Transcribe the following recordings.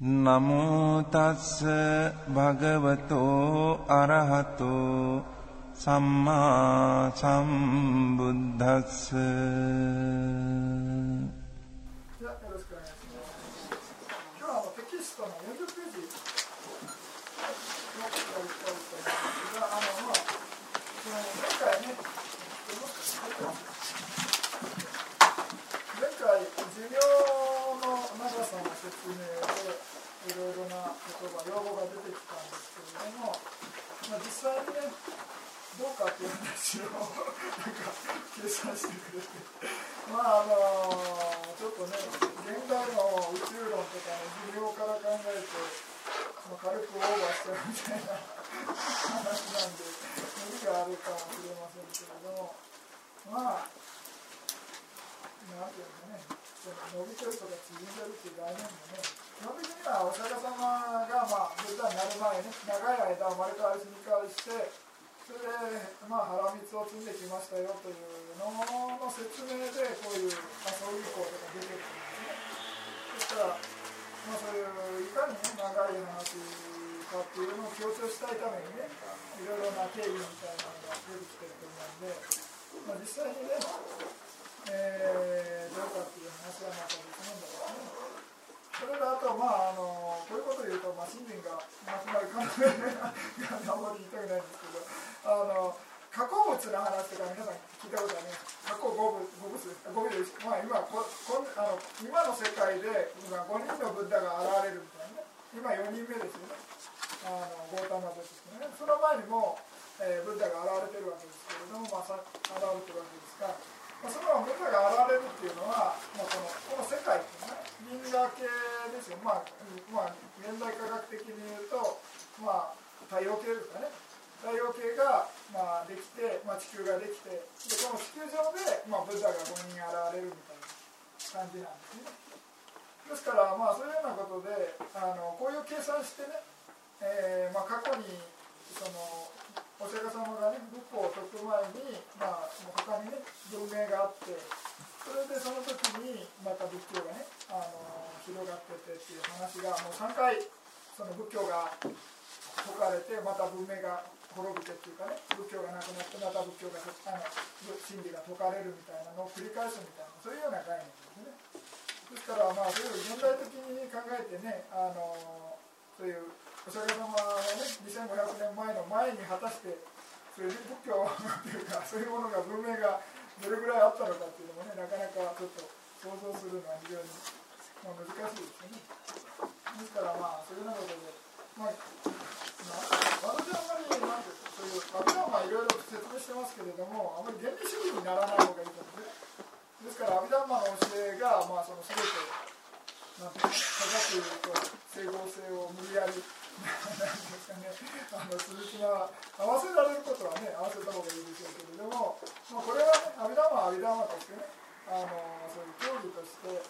නමෝ තස්ස භගවතෝ අරහතෝ සම්මා සම්බුද්දස්ස 際に。どうかっていう話をなんか計算してくれてまああのちょっとね現代の宇宙論とかの寿命から考えて、まあ、軽くオーバーしちゃうみたいな話なんで無理があるかもしれませんけれどもまあなんていうかね伸びてるとか縮んでるっていう概念もね基本的にはお釈迦様がまあブッダになる前ね長い間生まれ変わり死に変わりしてそれで、まあ、腹蜜を積んできましたよというのの説明でこういう、まあ、葬儀校とか出てるんですね。ですから、まあ、そういういかに、ね、長い話かっていうのを強調したいためにねいろいろな経緯みたいなのが出てきてると思うんで、まあ、実際にね、えー、どうかっていう話はまた別なんだろうね。それとあと、まあ、あのこういうことを言うと、まあ、信心がなくなる可能性があんまり言いたくないんですけどあの加工物の話とか皆さん聞いたことあります加工五物五物です。五物です、まあ、今ここんあの今の世界で今5人のブッダが現れるみたいなね。今4人目ですよね。あのゴータマですね。その前にも、えー、ブッダが現れてるわけですけれども、まあ、さ現れてるわけですが、まあ、そのブッダが現れるっていうのは、まあ、このこの世界っていうのはね銀河系ですよ、まあまあ、現代科学的に言うと、まあ、太陽系ですかね。太陽系が、まあ、できて、まあ、地球ができてでこの地球上で、まあ、ブッダが5人現れるみたいな感じなんですね。ですから、まあ、そういうようなことであのこういう計算してね、えーまあ、過去にそのお釈迦様がね仏法を説く前に、まあ、他にね文明があってそれでその時にまた仏教がねあの広がっててっていう話がもう3回その仏教が説かれてまた文明が滅びてっていうかね仏教がなくなってまた仏教があの真理が説かれるみたいなのを繰り返すみたいなそういうような概念ですねですからまあそういう現代的に考えてねあのそういうお釈迦様がね2500年前の前に果たしてそういう仏教っていうかそういうものが文明がどれぐらいあったのかっていうのもねなかなかちょっと想像するのは非常に、まあ、難しいですよね。ですからまあそういうようなことでまあ、まあ、私はあんまりなんてそういうアブダンマいろいろ説明してますけれどもあまり原理主義にならない方がいいと思うんですね。ですからアビダンマの教えがまあその全てなんて科学と整合性を無理やりですかね、あの鈴木が合わせられることはね合わせた方がいいでしょうけれども、まあ、これはね阿弥陀は阿弥陀としてねあのそういう教義として、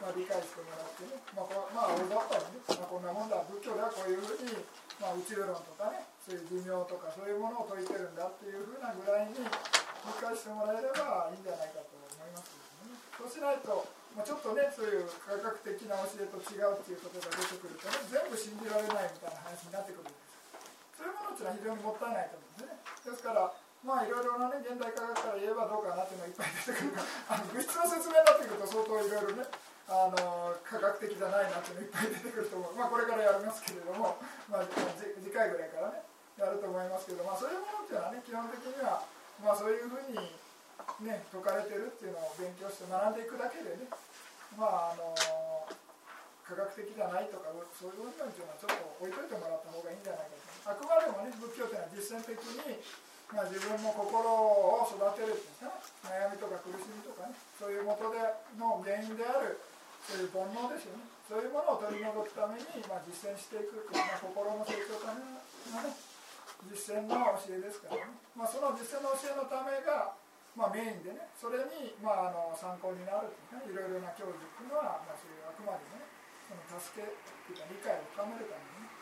まあ、理解してもらってねまあこまあ大雑把にね、まあ、こんなもんだ仏教ではこういうふうに、まあ、宇宙論とかねそういう寿命とかそういうものを説いてるんだっていうふうなぐらいに理解してもらえればいいんじゃないかと思いますけどね。そうしないとまあ、ちょっとねそういう科学的な教えと違うっていうことが出てくるとね全部信じられないみたいな話になってくるんですそういうものっていうのは非常にもったいないと思うんですねですからまあいろいろなね現代科学から言えばどうかなっていうのがいっぱい出てくるあの物質の説明になってくると相当いろいろねあの科学的じゃないなっていうのいっぱい出てくると思うまあこれからやりますけれども、まあ、次回ぐらいからねやると思いますけどまあそういうものっていうのはね基本的にはまあそういうふうにね、説かれてるっていうのを勉強して学んでいくだけでね。まああの科学的じゃないとかそういう部分っていうのはちょっと置いといてもらった方がいいんじゃないかと。あくまでもね仏教っていうのは実践的に、まあ、自分の心を育てるっていうか悩みとか苦しみとかねそういう元での原因であるそういう煩悩ですよね。そういうものを取り除くために、まあ、実践していくっていう、まあ、心の成長ためのね実践の教えですからね、まあ、その実践の教えのためが、まあ、メインでねそれに、まあ、あの参考になるいねいろいろな教義っていうのは、まあ、そういうあくまでねその助けっていうか理解を深めるためにね、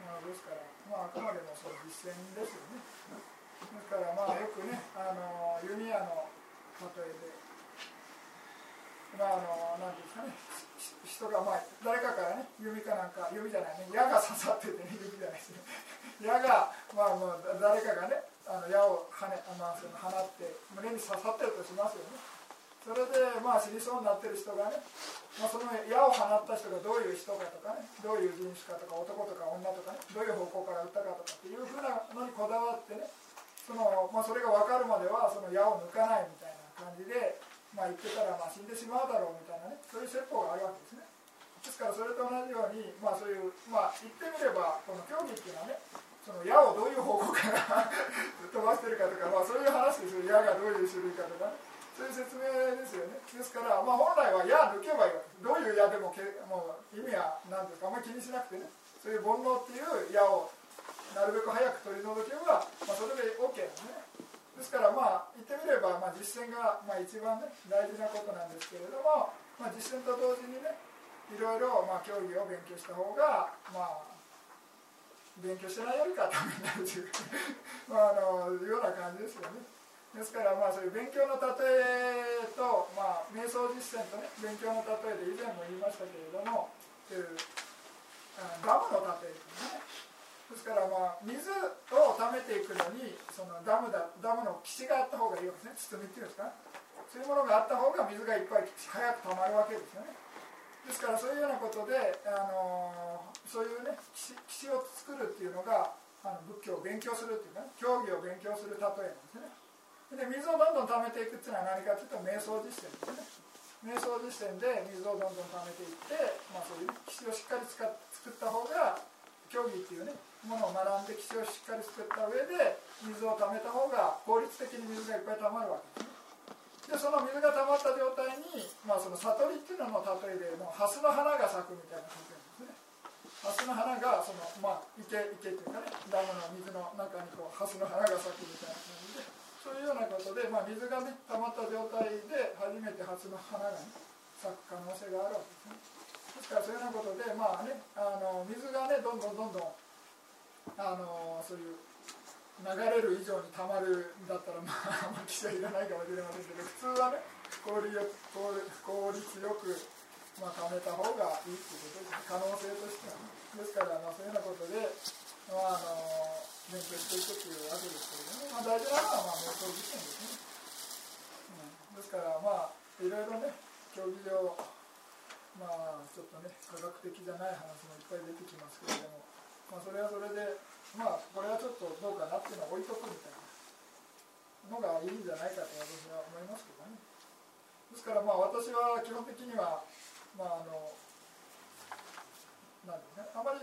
まあ、ですから、まあ、あくまでもその実践ですよね。ですからまあよくねあの弓矢の例えでまああの何ていうんですかね人がまあ誰かからね弓かなんか弓じゃないね矢が刺さっててね弓じゃないですね。矢がまあもう誰かがねあの矢を跳ね、まあ、その放に刺さってるとしますよね。それでまあ死にそうになってる人がね、まあ、その矢を放った人がどういう人かとかねどういう人種かとか男とか女とかねどういう方向から撃ったかとかっていうふうなのにこだわってねその、まあ、それが分かるまではその矢を抜かないみたいな感じでまあ、言ってたらまあ死んでしまうだろうみたいなねそういう説法があるわけですね。ですからそれと同じように、まあ、そういうまあ言ってみればこの競技っていうのはねその矢をどういう方向から 飛ばしてるかとか、まあ、そういう話ですよ。矢がどういう種類かとか、ね、そういう説明ですよね。ですから、まあ、本来は矢抜けばいいわけ。どういう矢でもけもう意味は何ですか。あんまり気にしなくてね。そういう煩悩っていう矢をなるべく早く取り除けば、まあ、それで OK ですね。ですからまあ言ってみれば、まあ、実践がまあ一番ね大事なことなんですけれども、まあ、実践と同時にねいろいろまあ教義を勉強した方がまあ勉強してないよりかためになるという まああのような感じですよね。ですからまあそういう勉強の例えと、まあ、瞑想実践とね勉強の例えで以前も言いましたけれどもいうガムの例えですね。ですからまあ水を溜めていくのにそのダムだダムの岸があった方がいいわけですね。包みっていうんですか。そういうものがあった方が水がいっぱい早く溜まるわけですよね。ですからそういうようなことで、あのそういうね岸を作るっていうのがあの仏教を勉強するっていうね教義を勉強する例えなんですね。で水をどんどん溜めていくっていうのは何かというと瞑想実践ですね。瞑想実践で水をどんどん溜めていって、まあ、そういう岸をしっかり使っ作った方が教義っていうねものを学んで基地をしっかり作った上で水をためた方が効率的に水がいっぱいたまるわけですね。でその水がたまった状態に、まあ、その悟りっていうのの例えでもう蓮の花が咲くみたいな例えですね。蓮の花がその、まあ、池池っていうかねダムの水の中にこう蓮の花が咲くみたいな感じでそういうようなことで、まあ、水がねたまった状態で初めて蓮の花が、ね、咲く可能性があるわけですね。ですからそういうようなことで、まあね、あの水がねどんどんどんどんあのそういう流れる以上にたまるんだったらまああまり記者いらないかもしれませんけど普通はね効率よ効率よく、まあ、貯めた方がいいっていうことです可能性としては、ですから、まあ、そういうようなことで、まあ、あの勉強していくっていうわけですけれども、まあ、大事なのはまあ瞑想実践ですね、うん、ですからまあいろいろね競技場まあちょっとね科学的じゃない話もいっぱい出てきますけれどもまあ、それはそれでまあこれはちょっとどうかなっていうのを置いとくみたいな。のがいいんじゃないかと私は思いますけどね。ですからまあ私は基本的にはまああのなんですね。あまり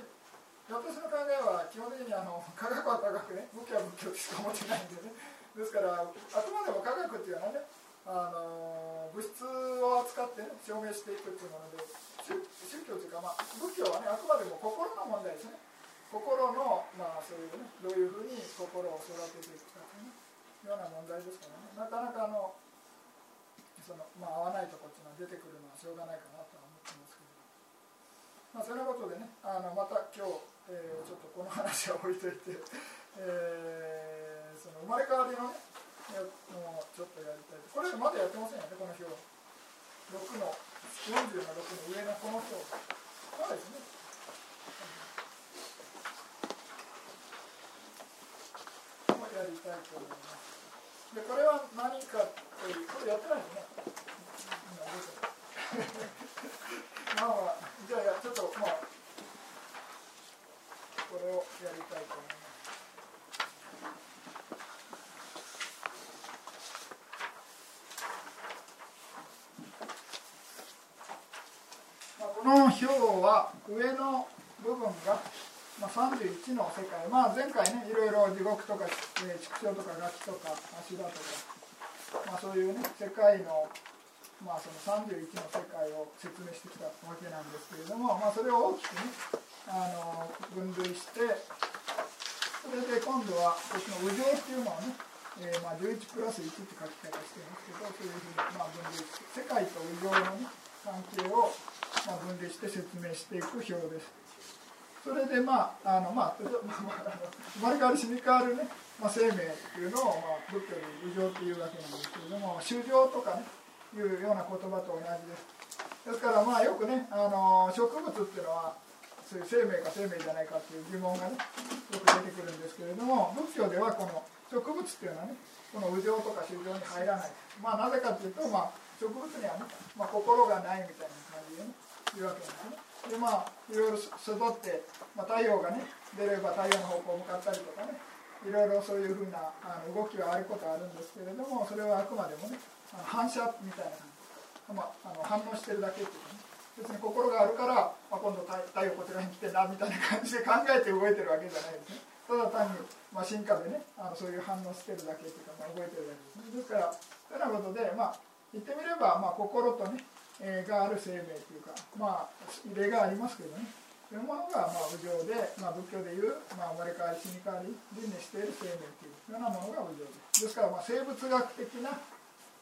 私の考えは基本的にあの 科学は科学ね。仏教は仏教しか思ってないんでね。ですからあくまでも科学っていうのはねあの物質を扱って、ね、証明していくっていうもので宗教というか、まあ、仏教はねあくまでも心の問題ですね。心の、まあ、そういうねどういうふうに心を育てていくかという、ね、ような問題ですからね。なかなかあのその、まあ、合わないとこっていうのは出てくるのはしょうがないかなとは思ってますけど、まあ、そんなことでねあのまた今日、えー、ちょっとこの話は置いといて、えー、その生まれ変わりのねもうちょっとやりたいこれまだやってませんよねこの表6の40の6の上のこの表そうですね。やりたいと思います。で、これは何かという、これやってないですね。まあまあ、じゃあ、ちょっと、まあ、これをやりたいと思います。まあ、この表は上の部分がまあ、31の世界、まあ、前回ねいろいろ地獄とか、えー、畜生とかガキとか足場とか、まあ、そういうね世界の,、まあその31の世界を説明してきたわけなんですけれども、まあ、それを大きくねあの分類して、それで今度はこっちの右上っていうのはね、えー、まあ11プラス1って書き方してますけどそういうふうにまあ分類して世界と右上のね関係をまあ分類して説明していく表です。それでまああのまあ、生まれ変わり死に変わるね、まあ、生命っていうのを、まあ、仏教で右上っていうわけなんですけれども衆生とかねいうような言葉と同じです。ですからまあよくねあの植物っていうのはそういう生命か生命じゃないかっていう疑問がねよく出てくるんですけれども仏教ではこの植物っていうのはねこの右上とか衆生に入らない。まあなぜかというと、まあ、植物にはね、まあ、心がないみたいな感じでねいうわけなんですね。でまあいろいろ育って、まあ、太陽がね出れば太陽の方向向かったりとかねいろいろそういうふうなあの動きはあることはあるんですけれどもそれはあくまでもね反射みたいな感じ、まあ、あの反応してるだけっていうかね。別に心があるから、まあ、今度太陽こちらに来てなみたいな感じで考えて動いてるわけじゃないですね。ただ単に、まあ、進化でねあのそういう反応してるだけっていうか、まあ、動いてるだけですね。ですからというようなことで、まあ、言ってみれば、まあ、心とね、がある生命というかまあ例がありますけどね。そういうものが、まあ、無常で、まあ、仏教でいう、まあ、生まれ変わり死に変わり輪廻している生命というようなものが無常で。すですから、まあ、生物学的な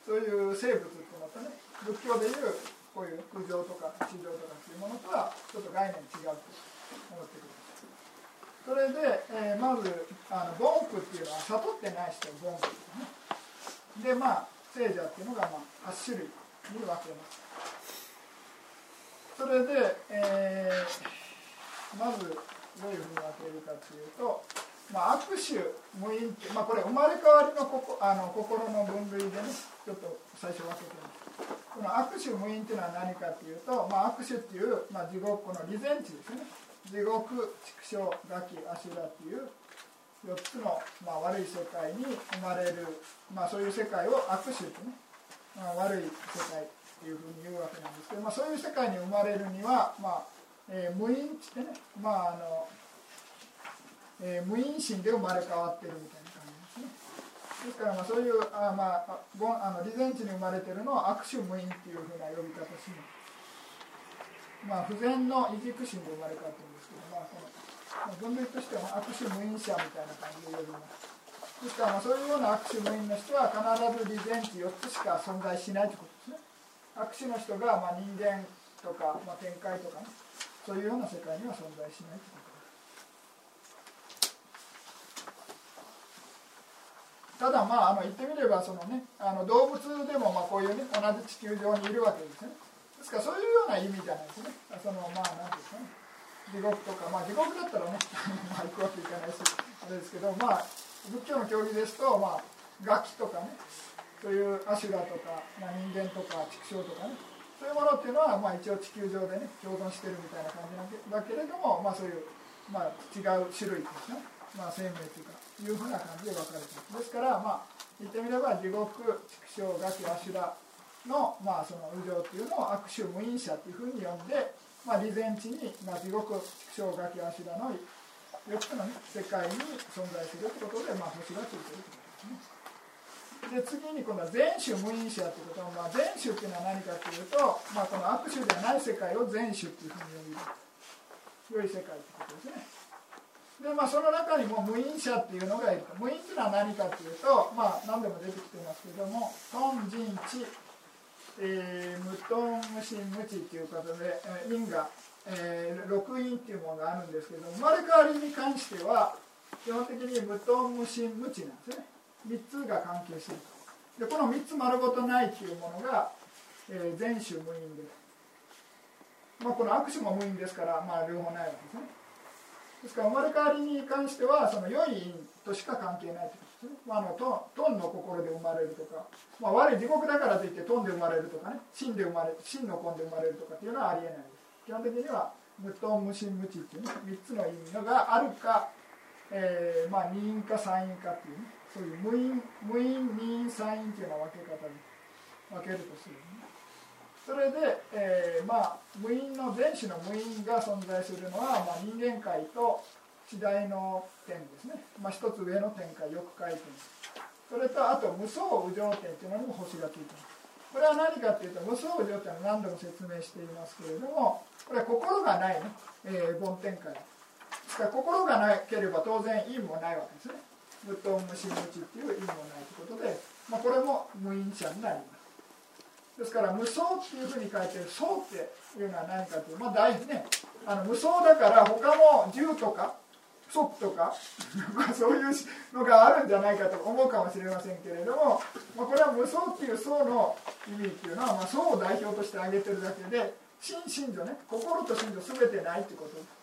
そういう生物っていうのとね仏教でいうこういう苦情とか地上とかっていうものとはちょっと概念違うと思ってくるそれで、えー、まずあのボンクっていうのは悟ってない人ボンクですね。でまあ聖者っていうのが、まあ、8種類に分けます。それで、えー、まずどういうふうに分けるかというとまあ、握手無因って、まあ、これ生まれ変わりのここあの心の分類でねちょっと最初分けてますこの握手無因っていうのは何かっていうと、まあ、握手っていう、まあ、地獄この利前地ですね。地獄畜生ガキアシュラっていう4つの、まあ、悪い世界に生まれる、まあ、そういう世界を握手ってね、まあ、悪い世界。いうふうに言うわけなんですけど、まあ、そういう世界に生まれるには、まあえー、無因ってね、まああのえー、無因心で生まれ変わってるみたいな感じですね。ですからまあそういうあ、まあ、あの利前地に生まれてるのを悪種無因っていうふうな呼び方しますまあ不全の異軸心で生まれ変わってるんですけど、まあ、この分類としては悪種無因者みたいな感じで呼びます。ですからまあそういうような悪種無因の人は必ず利前地4つしか存在しないということ悪種の人がまあ人間とか、まあ、展開とかねそういうような世界には存在しないということただまああの言ってみればその、ね、あの動物でもまあこういう、ね、同じ地球上にいるわけですね。ですからそういうような意味じゃないですね。そのまあ何ですかね。地獄とかまあ地獄だったらね まあ行くわけいかないしあれですけどまあ仏教の教義ですとまあガキとかねそういうアシュラとか、まあ、人間とか畜生とかね。そういうものっていうのは、まあ、一応地球上でね共存してるみたいな感じなんだけれども、まあ、そういう、まあ、違う種類ですね、まあ、生命というかいうふうな感じで分かれていますですからまあ言ってみれば地獄畜生ガキアシュラの,、まあその右上っていうのを悪臭無因者っていうふうに呼んで、まあ、利前地に、まあ、地獄畜生ガキアシュラの4つの、ね、世界に存在するということで、まあ、星がついてるということですね。で次に今度は全種無因者ということは、まあ、全種っていうのは何かというと、まあ、この悪種ではない世界を全種っていうふうに呼びます。良い世界ということですね。でまあその中にも無因者っていうのがいる。と無因っていうのは何かっていうとまあ何でも出てきてますけどもトンジンチ、えー、無トン無心無知っていうことで、えー、因が、えー、六因っていうものがあるんですけど生まれ変わりに関しては基本的に無トン無心無知なんですね。3つが関係していると。でこの3つ丸ごとないっていうものが、えー、全種無因で。まあこの悪種も無因ですからまあ両方ないわけですね。ですから生まれ変わりに関してはその良い因としか関係ないということですね、まあ、あのトンの心で生まれるとか、まあ、悪い地獄だからといってトンで生まれるとかね。真で生まれ真の根で生まれるとかっていうのはありえないです。基本的には無トン無心無知っていうね3つの意味のがあるか、えー、まあ二因か三因かっていうね。そういう無因無因二因三因っていうような分け方で分けるとする、ね、それで、えー、まあ無因の全種の無因が存在するのは、まあ、人間界と次第の点ですね、まあ、一つ上の点か欲界点それとあと無双無常点というのにも星がついています。これは何かっていうと無双無常点は何度も説明していますけれどもこれは心がないね、えー、梵天界ですかから心がなければ当然意味もないわけですね。無と無心無知っていう意味もないということで、まあ、これも無因者になります。ですから無相っていうふうに書いてる相っていうのは何かというまあ大事ね。あの無相だから他も銃とかソとか そういうのがあるんじゃないかと思うかもしれませんけれども、まあ、これは無双っていう層の意味っていうのは、まあ、層を代表として挙げてるだけで心心ね心と心情全てないってこと。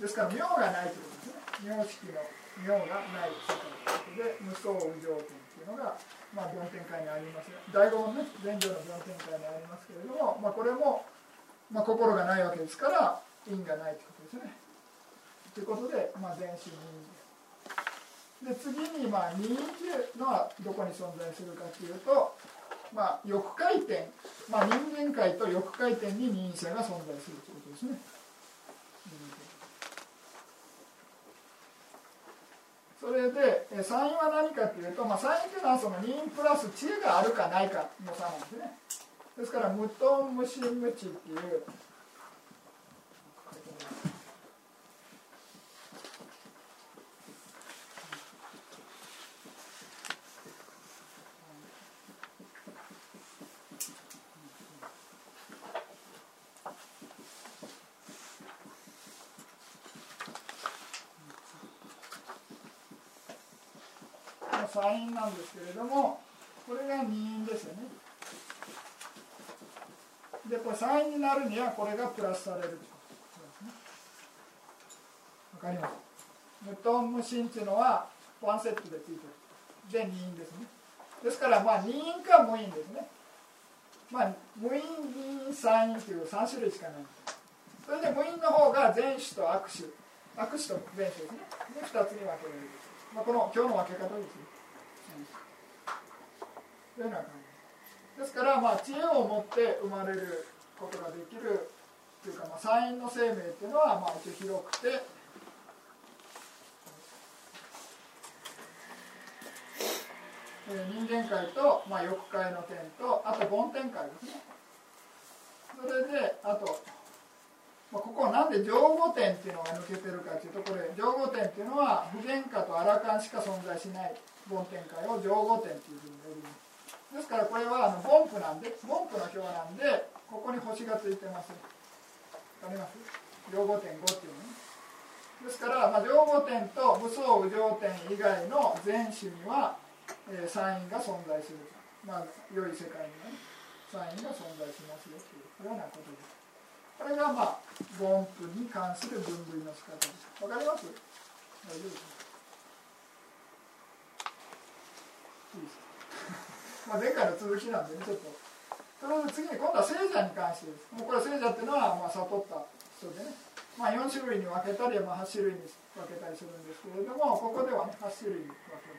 ですから妙がないってことですね。妙式の妙がない世界ということで無双無常点っていうのが、まあ、梵天会にあります第五問ね前上の梵天会にありますけれども、まあ、これも、まあ、心がないわけですから因がないってことですね。ということで、まあ、全身任で次に、まあ、任意っていうのはどこに存在するかというと、まあ、欲回転、まあ、人間界と欲回転に任意者が存在するということですね。それで参因は何かというと、まあ、参因というのはその任プラス知恵があるかないかの差なんですね。ですから無頓無心無知っていうサインなんですけれどもこれが二因ですよね。でこれサインになるにはこれがプラスされるわかります？無トン無心っていうのはワンセットでついてる。で二因ですね。ですからまあ二因か無因ですね。まあ無因二因三因っていう3種類しかない。それで無因の方が前種と悪種。悪種と前種ですね。で2つに分けられる、まあ、この今日の分け方ですね。というような感じですからまあ知恵を持って生まれることができるというか、まあ、サインの生命っていうのはまあ一応広くて人間界と、まあ、欲界の点とあと梵天界ですね。それであと、まあ、ここはなんで上五点っていうのが抜けてるかというとこれ上五点っていうのは不原価とアラカンしか存在しない梵天界を上五点っていうふうに呼びます。ですからこれはあの凡夫なんで凡夫の表なんでここに星がついてます。わかります？両五点5っていうのね。ですから、まあ、両五点と無双右上点以外の全種には、えー、サインが存在するまあ良い世界にはねサインが存在しますよというようなことです。これがまあ凡夫に関する分類の仕方です。わかります？大丈夫ですいいですか？まあ、前回の続きなんでねちょっと。それで次に今度は聖者に関してです。もうこれ聖者っていうのはまあ悟った人でね、まあ、4種類に分けたり、まあ、8種類に分けたりするんですけれどもここではね8種類に分ける。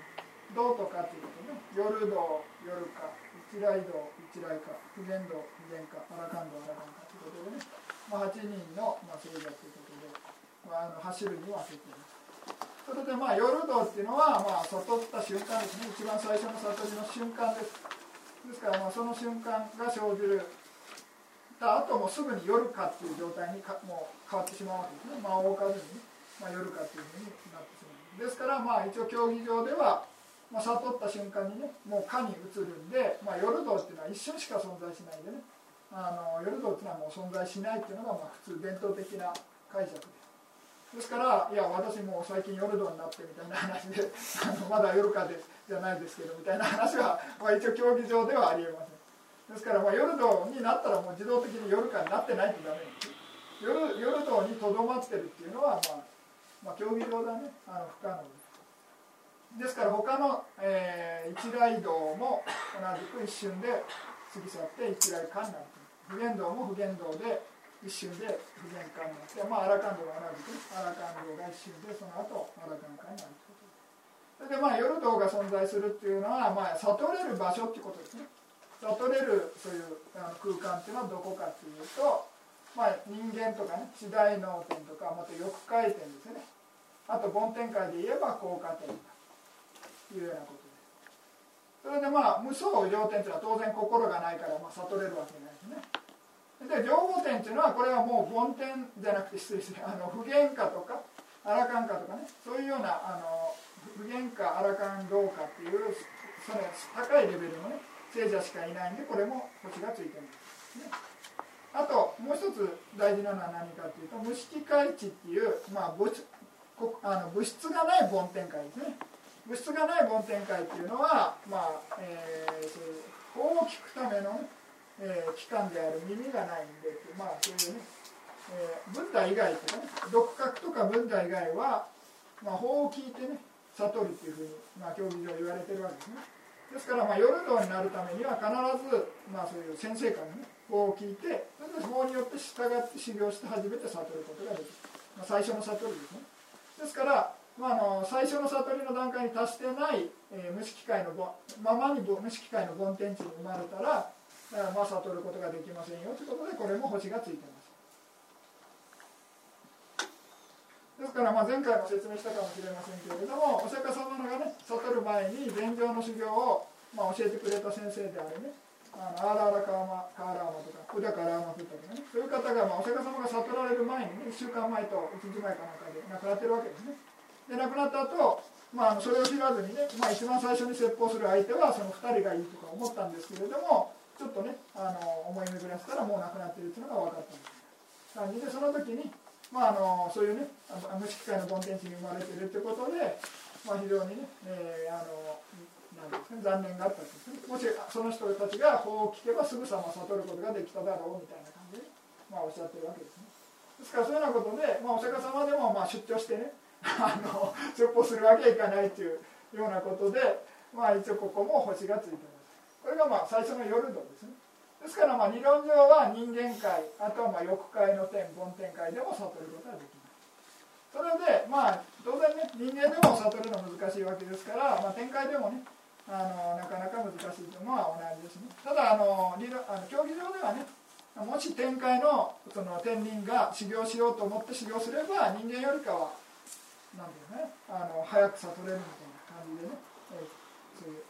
道とかっていうことね。夜道夜か一来道一来か普賢道普賢かアラカン道アラカンかということでね、まあ、8人の、まあ、聖者ということで、まあ、あの8種類に分けていますそれでまあ夜道っていうのはまあ悟った瞬間ですね一番最初の悟りの瞬間ですですからまあその瞬間が生じるた後もすぐに夜かっていう状態にかもう変わってしまうわけですね。間を置かずに、まあ、夜かっていうふうになってしまうですからまあ一応競技場では、まあ、悟った瞬間にねもうかに移るんで、まあ、夜道っていうのは一瞬しか存在しないでね。あの夜道っていうのはもう存在しないっていうのがまあ普通伝統的な解釈ですですからいや私も最近夜道になってみたいな話で あのまだ夜かでじゃないですけどみたいな話は、まあ、一応競技場ではありえません。ですからまあ夜道になったらもう自動的に夜かになってないとダメです。夜夜道にとどまってるっていうのは、まあ、まあ競技場だね。あの不可能です。ですから他の、えー、一来道も同じく一瞬で過ぎ去って一来間になる不言道も不言道で一瞬で不全感になって、まあ、アラカンドが同じくアラカンドが一瞬でその後アラカン化になるという。ことそれでまあ夜道が存在するっていうのは、まあ、悟れる場所っていうことですね。悟れるそういうあ空間っていうのはどこかっていうと、まあ、人間とかね地大脳天とかまた欲回転ですね。あと梵天界で言えば効果点というようなことです。それでまあ無双上天っていうのは当然心がないから、まあ、悟れるわけないですね。で情報点っていうのはこれはもう梵天じゃなくて失礼してあの不言化とかアラカンカとかねそういうようなあの普賢かアラカン老かっていうその高いレベルのね聖者しかいないんでこれも星がついてるんです、ね、あともう一つ大事なのは何かっていうと無色界地っていう、まあ、物あの物質がない梵天界ですね。物質がない梵天界っていうのは、まあえー、そういう法を聞くための、ねえー、機関である耳がないんでまあそういうね、えー、ブッダ以外とかね独学とかブッダ以外は、まあ、法を聞いてね悟るっていうふうに、まあ、教義上言われてるわけですね。ですから、まあ、夜道になるためには必ず、まあ、そういう先生からね法を聞いてそれで法によって従って修行して初めて悟ることができる、まあ、最初の悟りですね。ですから、まあ、あの最初の悟りの段階に達してない、えー、無色界のままに無色界の梵天地に生まれたら、まあ、悟ることができませんよ。ということでこれも星がついてます。ですから、まあ、前回も説明したかもしれませんけれどもお釈迦様がね悟る前に禅定の修行を、まあ、教えてくれた先生であるねあのアーラーラカーマカーラーマとかウダカラーマフとかねそういう方が、まあ、お釈迦様が悟られる前にね1週間前と1日前かなんかで亡くなってるわけですね。で亡くなった後、まあそれを知らずにね、まあ、一番最初に説法する相手はその2人がいいとか思ったんですけれどもちょっとねあの思い巡らせたらもう亡くなってるっていうのが分かった感じでその時にまあ、あのそういうね無色界のコンテンツに生まれているということで、まあ、非常にね、えー、あのなんですね、残念があったんですね。もしその人たちが法を聞けばすぐさま悟ることができただろうみたいな感じで、まあ、おっしゃってるわけですね。ですからそういうようなことで、まあ、お釈迦様でもまあ出張してね あの説法するわけにいかないというようなことで、まあ、一応ここも星がついてますこれがまあ最初の夜度ですね。ですからまあ理論上は人間界あとはまあ欲界の天梵天界でも悟ることができますそれでまあ当然ね人間でも悟るの難しいわけですから、まあ、天界でもねあのなかなか難しいというのは同じですね。ただあの理論あの競技場ではねもし天界のその天人が修行しようと思って修行すれば人間よりかは何ていうねあの早く悟れるみたいな感じでね、そういう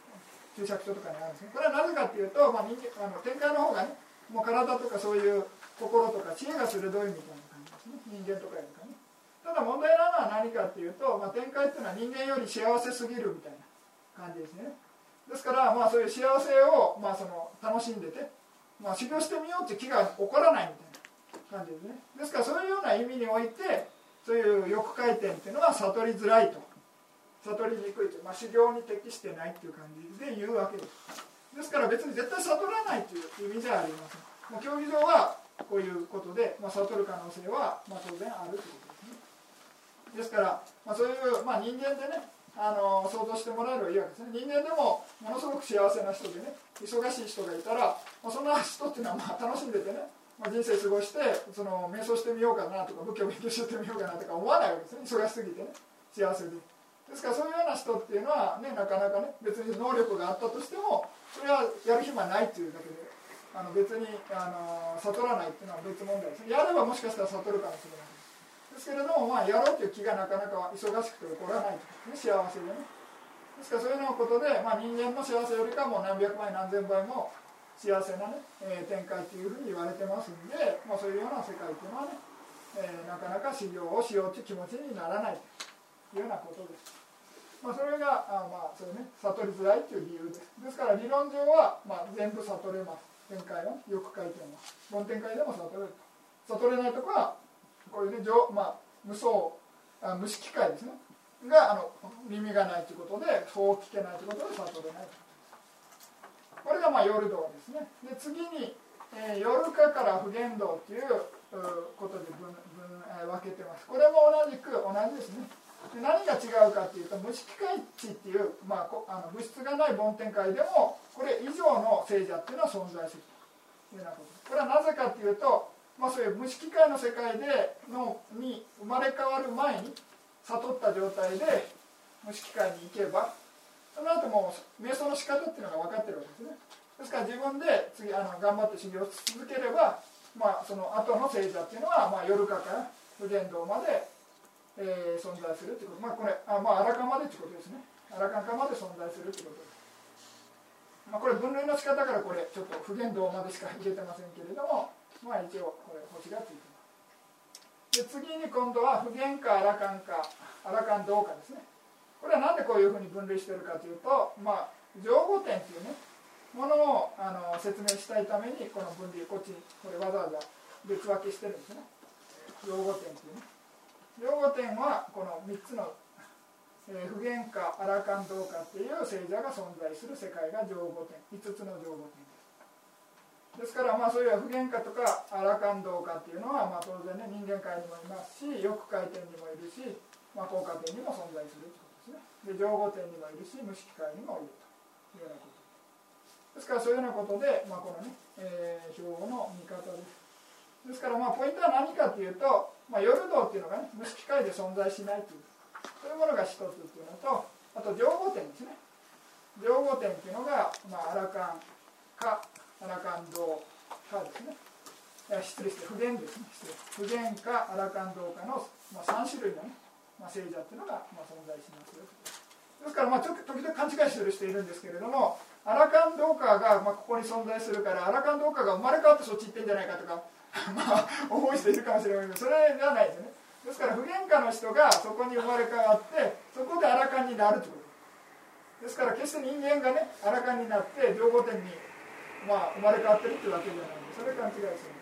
注釈書とかにあるんですね。これはなぜかっていうと、まあ、人間あの天界の方がねもう体とかそういう心とか知恵が鋭いみたいな感じですね。人間とかよりかね。ただ問題なのは何かっていうと、まあ、天界っていうのは人間より幸せすぎるみたいな感じですね。ですからまあそういう幸せを、まあ、その楽しんでて、まあ、修行してみようって気が起こらないみたいな感じですね。ですからそういうような意味においてそういう欲回転っていうのは悟りづらいと。悟りにくいと、まあ、修行に適してないっていう感じで言うわけです。ですから別に絶対悟らないという意味ではありません。もう競技上はこういうことで、まあ、悟る可能性は、まあ、当然あるということですね。ですから、まあ、そういう、まあ、人間でねあの想像してもらえればいいわけですね。人間でもものすごく幸せな人でね忙しい人がいたら、まあ、そんな人っていうのはまあ楽しんでてね、まあ、人生過ごしてその瞑想してみようかなとか仏教勉強してみようかなとか思わないわけですね。忙しすぎてね。幸せで。ですからそういうような人っていうのは、ね、なかなかね別に能力があったとしてもそれはやる暇ないっていうだけであの別にあの悟らないっていうのは別問題です。やればもしかしたら悟るかもしれないです。けれども、まあ、やろうという気がなかなか忙しくて起こらないと、ね、幸せでね。ですからそういうようなことで、まあ、人間の幸せよりかも何百倍何千倍も幸せなね、えー、展開っていうふうに言われてますんで、まあ、そういうような世界っていうのはね、えー、なかなか修行をしようという気持ちにならないというようなことです。まあ、それがあまあそれね悟りづらいという理由です。ですから理論上は、まあ、全部悟れます。展開はよく書いてます。梵天界でも悟れると。悟れないとこはこういうね、まあ、無双あ無色界ですね。があの耳がないということでそう聞けないということで悟れないこれがまあ夜道ですね。で次に、えー、夜化から普賢道ということで分分、え、分けてます。これも同じく同じですね。何が違うかっていうと無色界地っていう、まあ、あの物質がない梵天界でもこれ以上の聖者っていうのは存在する。というようなことこれはなぜかっていうと、まあ、そういう無色界の世界でのに生まれ変わる前に悟った状態で無色界に行けばその後もう瞑想の仕方っていうのが分かってるわけですね。ですから自分で次あの頑張って修行を続ければ、まあ、その後の聖者っていうのは、まあ、夜かから無限道までえー、存在するということ。まあこれあまあアラカンまでということですね。アラカンカまで存在するということ。ですまあこれ分類の仕方からこれちょっと不言動までしか入れてませんけれどもまあ一応これ星がついてます。で次に今度は不言かアラカンかアラカンどうかですね。これは何でこういうふうに分類してるかというとまあ情報点っていうねものをあの説明したいためにこの分類こっちにこれわざわざ別分けしてるんですね。用語点っていうね。用語点はこの3つの、えー、不言かアラカンどうかっていう聖者が存在する世界が情語点。5つの情語点ですですからまあそういう不言かとかアラカンどうかっていうのはまあ当然ね人間界にもいますし欲界点にもいるし、まあ、効果点にも存在するということですね。で情語点にもいるし無色界にもいるというようなことですからそういうようなことで、まあ、このね、えー、標語の見方です。ですからまあポイントは何かというと、まあ、夜道っていうのがね無機械で存在しないというそういうものが一つっていうのとあと情報点ですね。情報点っていうのが、まあ、アラカンかアラカン道かですね。失礼して不言ですね。不言かアラカン道かの、まあ、3種類のね、まあ、聖者っていうのが、まあ、存在しますよです。からまあちょっと時々勘違いしてる人いるんですけれどもアラカンドーカーがまあここに存在するからアラカンドーカーが生まれ変わってそっち行ってんじゃないかとか まあ思う人いるかもしれないけどそれじゃないですね。ですから不言家の人がそこに生まれ変わってそこでアラカンになるということ。ですから決して人間がねアラカンになって両御殿に、まあ、生まれ変わってるっていうわけじゃない。んでそれ勘違いする。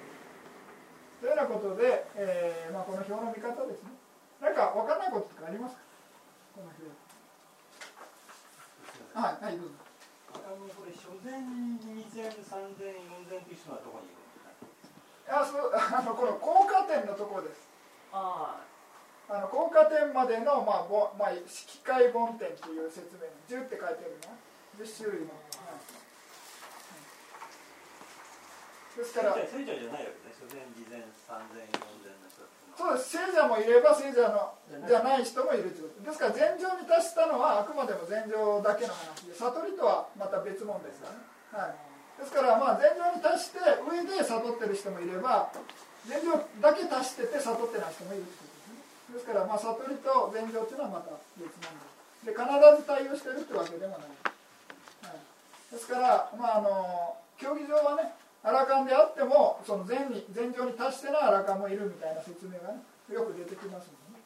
というようなことで、えーまあ、この表の見方ですね。何か分かんないこととかありますか？この表。はいはいどうぞ。あのこれ初前二前三前四前という人はどこにいる？あそうあのこの効果点のところです。ああの効果点までの、まあぼまあ、色界梵点という説明10って書いてあるの。10種類の、はい、ですから。聖者じゃないわけね。初前二前三前四前の人そうです。聖者もいれば聖者のじゃない人もいると。いうことですから禅情に達したのはあくまでも禅情だけの話で悟りとはまた別物ですからね、はいですからまあ禅情に達して上で悟ってる人もいれば禅情だけ達してて悟ってない人もいるってことですね。ですからまあ悟りと禅情っていうのはまた別なんでで必ず対応してるってわけでもない、はい、ですからまああの競技場はねアラカンであってもその禅に禅情に達してないアラカンもいるみたいな説明がねよく出てきますので、ね、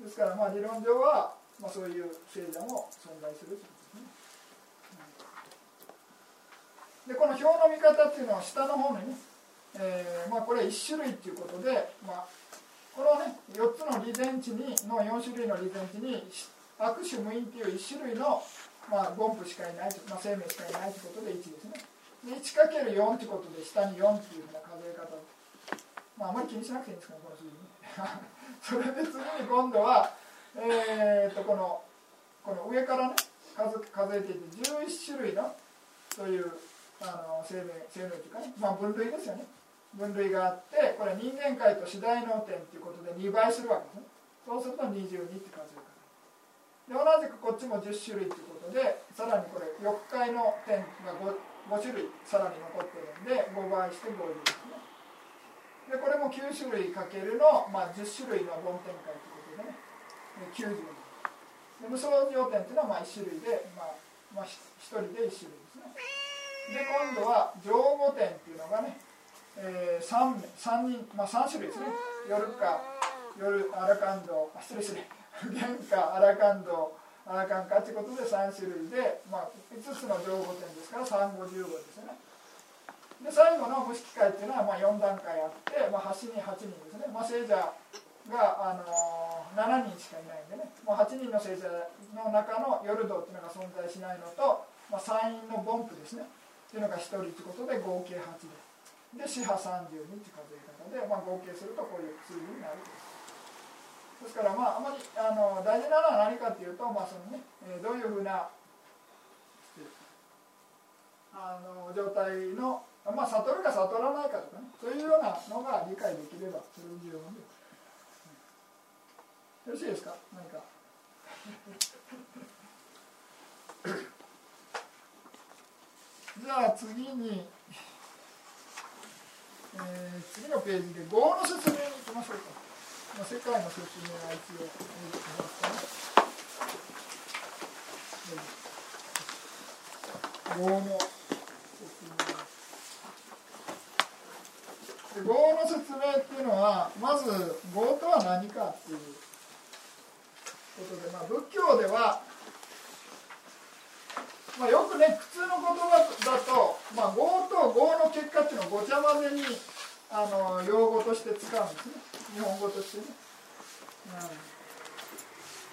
ですからまあ理論上は、まあ、そういう聖者も存在するというでこの表の見方っていうのは下の方にね、えー、まあ、これ1種類っていうことで、まあ、このね4つの利前地にの4種類の利前地に悪種無因っていう1種類の、まあ、凡夫しかいない、まあ、生命しかいないということで1ですね。で 1×4 ってことで下に4っていうふうな数え方まあ、あまり気にしなくていいんですかねこの数字ね。それで次に今度はえー、とこのこの上からね数数えていって11種類のそういうあの生命生命というかね、まあ、分類ですよね。分類があってこれ人間界と次第能点ということで2倍するわけですね。そうすると22って数え方で同じくこっちも10種類ということでさらにこれ欲界の点が 5, 5種類さらに残ってるんで5倍して50ですね。でこれも9種類かけるの、まあ、10種類の梵天界ということでね。90で無双条点っていうのはまあ1種類で、まあまあ、1人で1種類。で今度は上五点っていうのがね、えー、3, 3人、まあ、3種類ですね。夜か夜アラカンド失礼失礼。不言かアラカンドアラカンかってことで3種類で、まあ、5つの上五点ですから3515ですね。で最後の無色界っていうのはまあ4段階あって、まあ、8人8人ですね、まあ、聖者が、あのー、7人しかいないんでね、まあ、8人の聖者の中の夜道っていうのが存在しないのと、まあ、山陰の凡夫ですね。っていうのが1人ってことで合計8で。で四波32って数え方で、まあ、合計するとこういう数字になるですからまああまりあの大事なのは何かっていうと、まあそのねえー、どういうふうなあの状態の、まあ、悟るか悟らないかとかねそういうようなのが理解できればそれ十分です。よろしいですか？何か。じゃあ次に、えー、次のページで業の説明に行きましょうか、まあ、世界の説明は一応見ますかね業の説明で業の説明っていうのはまず業とは何かっていうことで、まあ、仏教では、まあ、よくね普通の言葉だと、まあ、業と業の結果っていうのをごちゃ混ぜにあの用語として使うんですね日本語としてね。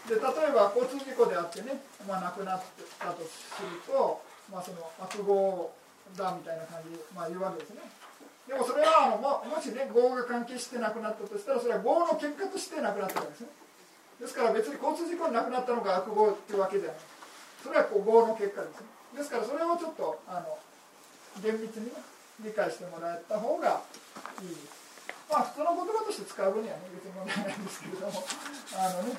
うん、で例えば交通事故であってね、まあ、亡くなったとすると、まあ、その悪業だみたいな感じで、まあ、言うわけですね。でもそれはあのももしね業が関係して亡くなったとしたらそれは業の結果として亡くなったわけですね。ですから別に交通事故に亡くなったのが悪業っていうわけではない。それはこう業の結果ですね。ですからそれをちょっとあの厳密にね理解してもらえた方がいい。まあ普通の言葉として使う分にはね別に問題ないんですけれどもあのね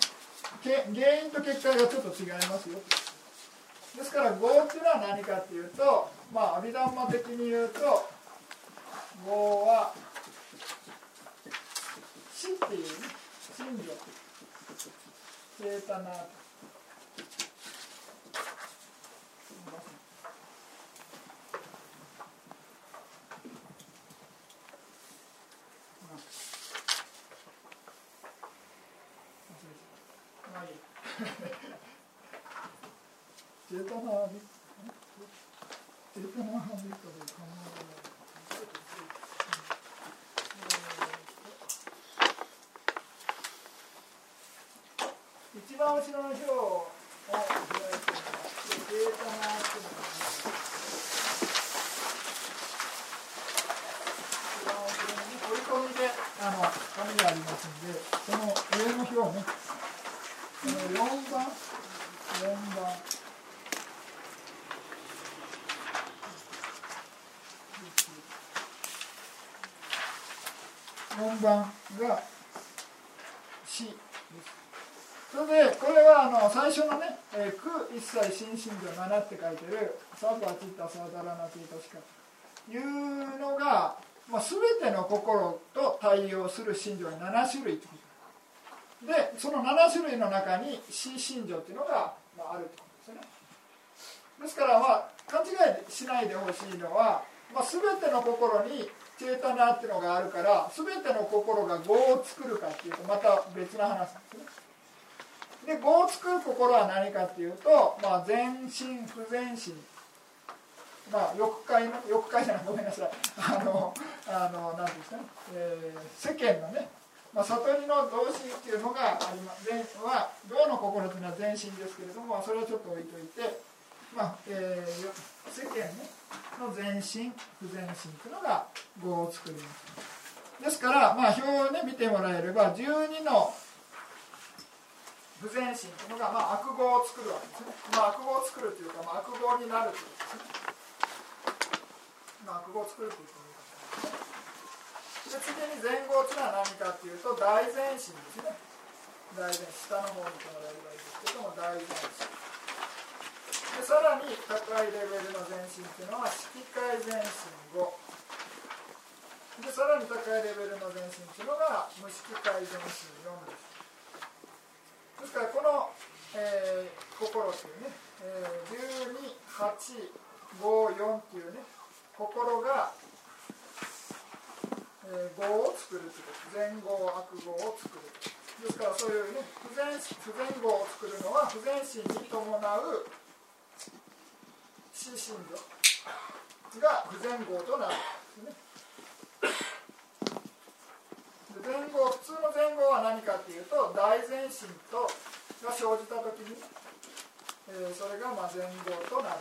原因と結果がちょっと違いますよ。ですから業っていうのは何かっていうとまあ阿弥陀マ的に言うと業は死っていうね信条セータナー番後ろの表を開いてみますデータがあって一番後ろに折り込みであの紙がありますんでその上の表ねこの4番4番番が死です。それでこれはあの最初のね「えー、苦一切心身上7」って書いてる「サブアチッタサーダラナティトシカ」というのが、まあ、全ての心と対応する心情に7種類ってことでその7種類の中に死心情っていうのが、まあ、あるってことですよね。ですからまあ勘違いしないでほしいのは、まあ、全ての心にチェータナっていうのがあるから全ての心が業を作るかっていうとまた別な話なんですね。で業を作る心は何かっていうと、まあ、全身不全身まあ欲界の欲界じゃないごめんなさい。あのあの何ですかね、えー、世間のね、まあ、悟りの同心っていうのがあります。全は道の心というのは全身ですけれどもそれをちょっと置いといて、まあえー、世間、ね、の全身不全身というのが業を作ります。ですから、まあ、表をね見てもらえれば12の不全心というのが、まあ、悪語を作るわけですね、まあ、悪語を作るというか、まあ、悪語になるということですね、まあ、悪語を作るということで次に前後というのは何かというと大前心ですね。大前下の方にとられればいいですけども大前心でさらに高いレベルの前進というのは色界前進5でさらに高いレベルの前進というのが無色界前進4です。ですからこの、えー、心というね、えー、12,8,5,4っていうね心が、えー、語を作るということ。善語悪語を作る。ですからそういうね不全不全語を作るのは不全心に伴う中心部が不全語となるんですね。前後普通の前後は何かっていうと大前進とが生じた時に、えー、それがまあ前後となる。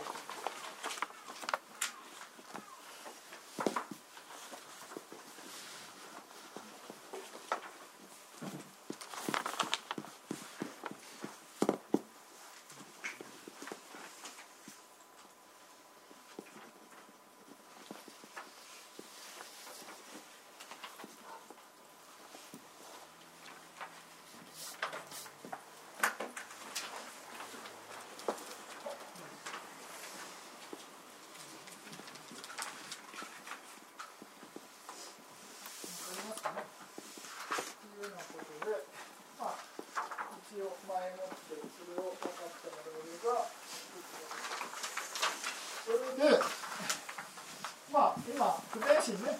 心ね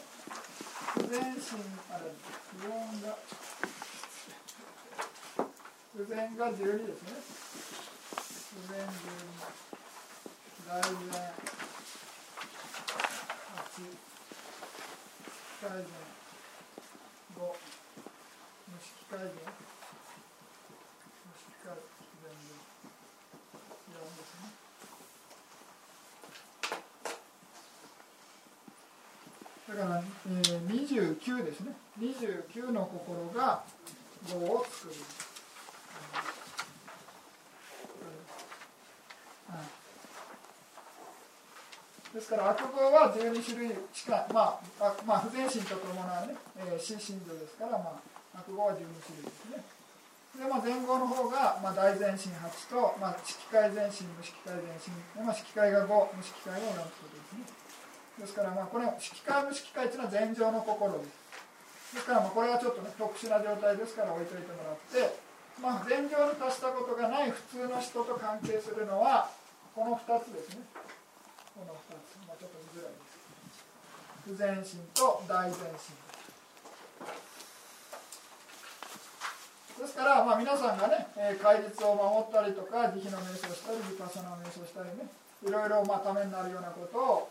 不全心心あれ不安が不全が12ですね不全12大善8改善5無式改善無式改善4ですねだから、えー、29ですね。29の心が5を作る、うん、ですから悪語は12種類しかまあまあ不全心と伴うね、えー、心心情ですからまあ悪語は12種類ですね。で、まあ、前後の方が、まあ、大前進8と、まあ、色界前進無色界前進、まあ、色界が5無色界が4ということですね。ですからまあこれ色界無色界というのは禅情の心です。ですからまあこれはちょっとね特殊な状態ですから置いといてもらってまあ禅情に達したことがない普通の人と関係するのはこの2つですね。この2つ、まあ、ちょっと見づらいです。不全心と大前進ですから、まあ、皆さんがね、えー、戒律を守ったりとか慈悲の瞑想したりヴィパサナの瞑想したりねいろいろまあためになるようなことを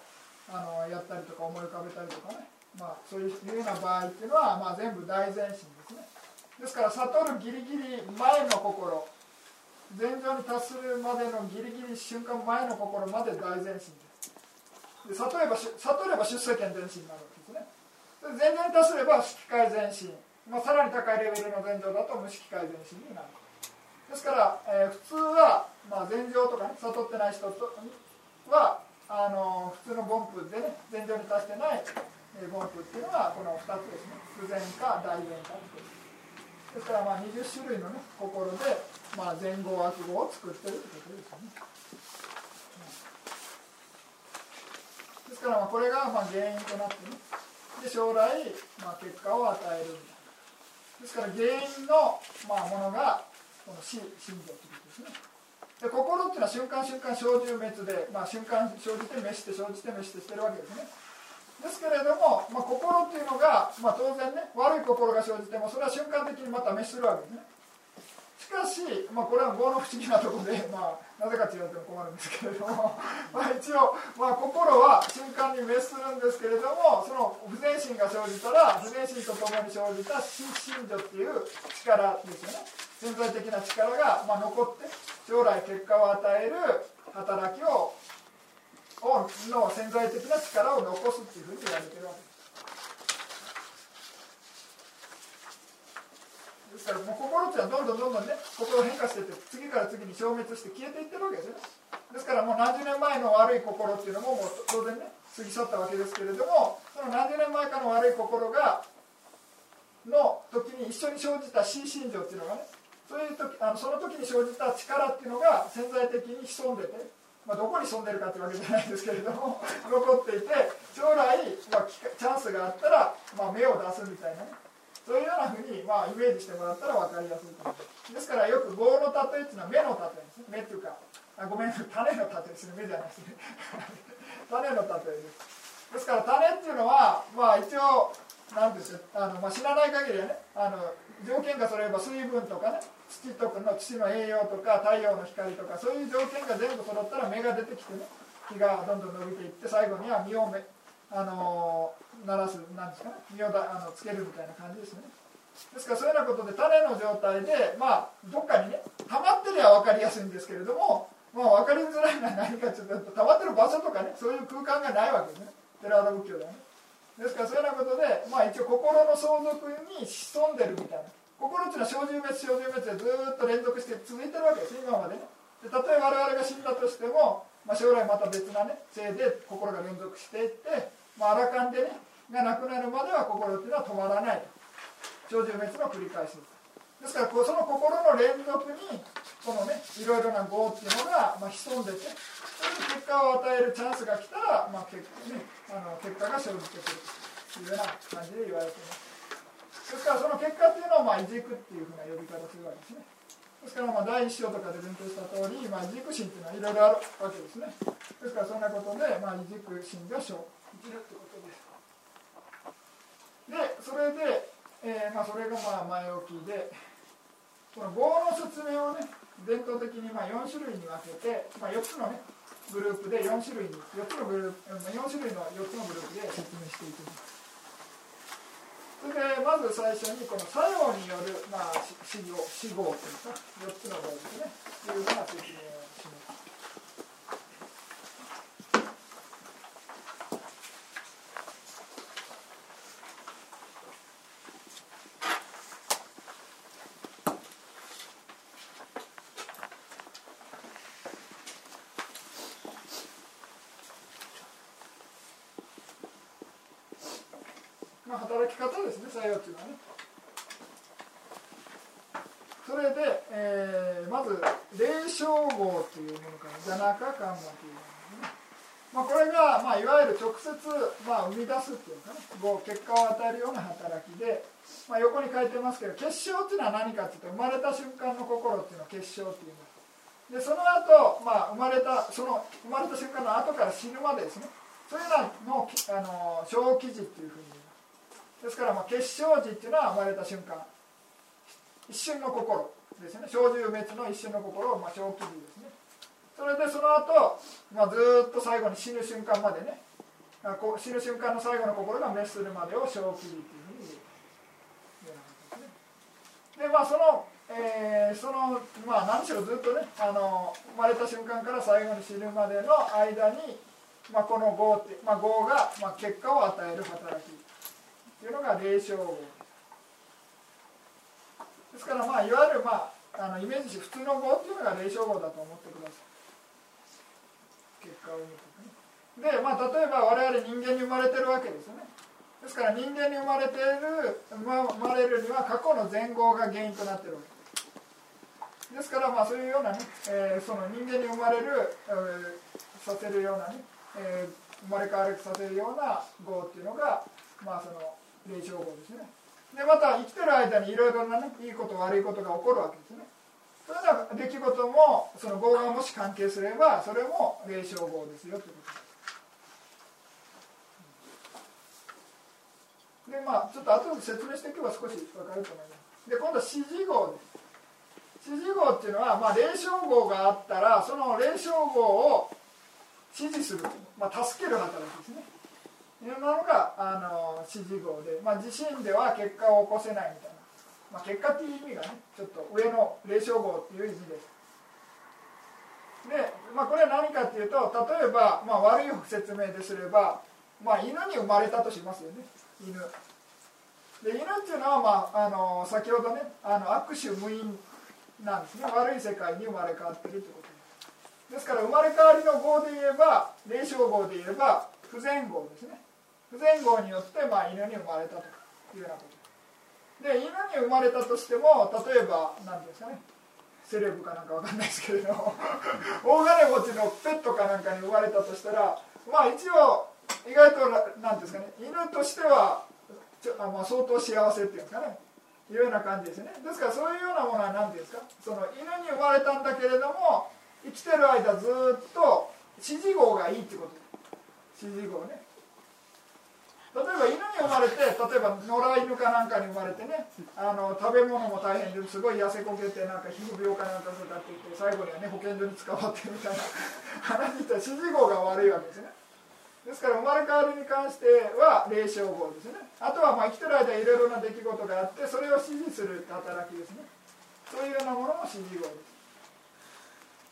あのやったりとか思い浮かべたりとかね、まあ、そういうような場合っていうのは、まあ、全部大前進ですね。ですから悟るギリギリ前の心。前情に達するまでのギリギリ瞬間前の心まで大前進です。で悟れば悟れば出世権前進になるわけですね。前情に達すれば色界前進、まあ、さらに高いレベルの前情だと無色界前進になる。ですから、えー、普通は、まあ、前情とかね悟ってない人とはあの普通の凡夫でね前情に達してない凡夫っていうのはこの2つですね。不全か大善かってですからまあ20種類のね心で、まあ、前後悪語を作ってるってことですよね、ですからまこれがまあ原因となってねで将来、ま、結果を与えるみたいな。ですから原因の、まあ、ものがこの死信条ということですね。で心っていうのは瞬間瞬間生じ滅で、まあ、瞬間生じて滅して生じて滅してしてるわけですね。ですけれども、まあ、心っていうのが、まあ、当然ね悪い心が生じてもそれは瞬間的にまた滅するわけですね。しかし、まあ、これは業の不思議なところで、まあ、なぜかと言われても困るんですけれども まあ一応、まあ、心は瞬間に滅するんですけれどもその不全心が生じたら不全心とともに生じた心心情っていう力ですよね潜在的な力が、まあ、残って将来結果を与える働きをの潜在的な力を残すっていうふうに言われてるわけです。ですからもう心っていうのはどんどんどんどんね心変化していって次から次に消滅して消えていってるわけですね。ですからもう何十年前の悪い心っていうのももう当然ね過ぎ去ったわけですけれどもその何十年前かの悪い心がの時に一緒に生じた心身情っていうのがねそういう時あのその時に生じた力っていうのが潜在的に潜んでて、まあ、どこに潜んでるかっていうわけじゃないですけれども 残っていて将来、まあ、チャンスがあったら、まあ、芽を出すみたいなね。そういうようなふうに、まあ、イメージしてもらったら分かりやすいと思いますですからよく棒の例えっていうのは目の例えですね。目っていうかあごめん種の例えですね目じゃなくて種の例えです。ですから種っていうのはまあ一応なんですよ。あの、まあ、知らない限りはねあの条件がそれば水分とかね土とかの土の栄養とか太陽の光とかそういう条件が全部揃ったら芽が出てきてね木がどんどん伸びていって最後には実をあの鳴らすなんですかね実をだあのつけるみたいな感じですね。ですからそういうようなことで種の状態でまあどっかにね溜まってりゃ分かりやすいんですけれどもまあ分かりづらいのは何かちょっと溜まってる場所とかねそういう空間がないわけですね。寺田仏教ではね。ですからそういうようなことで、まあ、一応心の相続に潜んでるみたいな。心っていうのは生じ滅生じ滅でずっと連続して続いてるわけです今までね。でたとえ我々が死んだとしても、まあ、将来また別なねせいで心が連続していって、まあ、アラカンでねがなくなるまでは心っていうのは止まらない生じ滅の繰り返しですからその心の連続にこのねいろいろな業っていうのが、まあ、潜んでてそれで結果を与えるチャンスが来たら、まあ結ね、あの結果が生じてくるというような感じで言われていますですからその結果っていうのをまあ、いじくっていうふうな呼び方するわけですね。ですからまあ第一章とかで勉強した通り、まあ、いじく心っていうのはいろいろあるわけですね。ですからそんなことで、まあ、いじく心が生じるってことです。でそれで、えーまあ、それがまあ前置きでこの語の説明をね伝統的にまあ4種類に分けて、まあ、4つのねグループで4種類に4つのグループ4種類の4つのグループで説明していきますそれでまず最初にこの作用による、まあ、死語死語というか4つの語ですねというような説明をしますまあ、働き方ですね作用っていうのはね。それで、えーまず霊障号っていうものから邪中カンマというものね、まあ、これが、まあ、いわゆる直接、まあ、生み出すっていうかねこう結果を与えるような働きで、まあ、横に書いてますけど結晶っていうのは何かっていうと生まれた瞬間の心っていうのを結晶っていうんですでその後、まあ生まれたその生まれた瞬間の後から死ぬまでですね。そういうのをあの小記事っていうふうにですから、まあ、結晶時っていうのは生まれた瞬間。一瞬の心ですね。小獣滅の一瞬の心を、まあ、小記事ですね。それでその後、まあずっと最後に死ぬ瞬間までね。あこう死ぬ瞬間の最後の心が滅するまでを小記事っていうふうに言うようなことですね。でまあその、えーそのまあ何しろずっとねあの生まれた瞬間から最後に死ぬまでの間に、まあ、この業って、まあ、業が、まあ、結果を与える働き。っていうのが霊障ですからまあいわゆるまああのイメージし普通の業っていうのが霊障業だと思ってください。結果を見てね。でまあ例えば我々人間に生まれてるわけですよね。ですから人間に生まれている生まれるには過去の前後が原因となってるわけ。ですですからまあそういうようなね、えーその人間に生まれる、えーさせるようなね、えー生まれ変わりさせるような業っていうのがまあその霊障業ですね。でまた生きてる間にいろいろなねいいこと悪いことが起こるわけですね。そういうような出来事もその業がもし関係すればそれも霊障業ですよということです。でまあちょっと後で説明していけば少し分かると思います。で今度は指示号です。指示号っていうのは、まあ、霊障号があったらその霊障号を指示する、まあ、助ける働きですね。いうのがあの指示号で、まあ、自身では結果を起こせないみたいな、まあ、結果っていう意味がねちょっと上の霊障号っていう意味で。すで、まあ、これは何かっていうと例えば、まあ、悪い説明ですれば、まあ、犬に生まれたとしますよね。犬。で犬っていうのは、まあ、あの先ほどねあの握手無因なんですね。悪い世界に生まれ変わってるということ。ですですから生まれ変わりの号で言えば霊障号で言えば不全号ですね。不全号によって、まあ、犬に生まれたというようなこと。で犬に生まれたとしても例えば何ですかね。セレブかなんかわかんないですけれども。大金持ちのペットかなんかに生まれたとしたらまあ一応意外と何ですかね。犬としてはちょ、まあ、相当幸せっていうんですかね。いうような感じですね。ですからそういうようなものは何ていうんですか。その犬に生まれたんだけれども生きてる間ずっと指示号がいいってこと。指示号ね。例えば犬に生まれて例えば野良犬かなんかに生まれてねあの食べ物も大変ですごい痩せこけてなんか皮膚病かなんかかかっていて最後にはね保健所に捕まってみたいな 話したら指示号が悪いわけですね。ですから生まれ変わりに関しては霊障号ですね。あとはまあ生きてる間いろいろな出来事があってそれを指示する働きですね。そういうようなものも指示号です。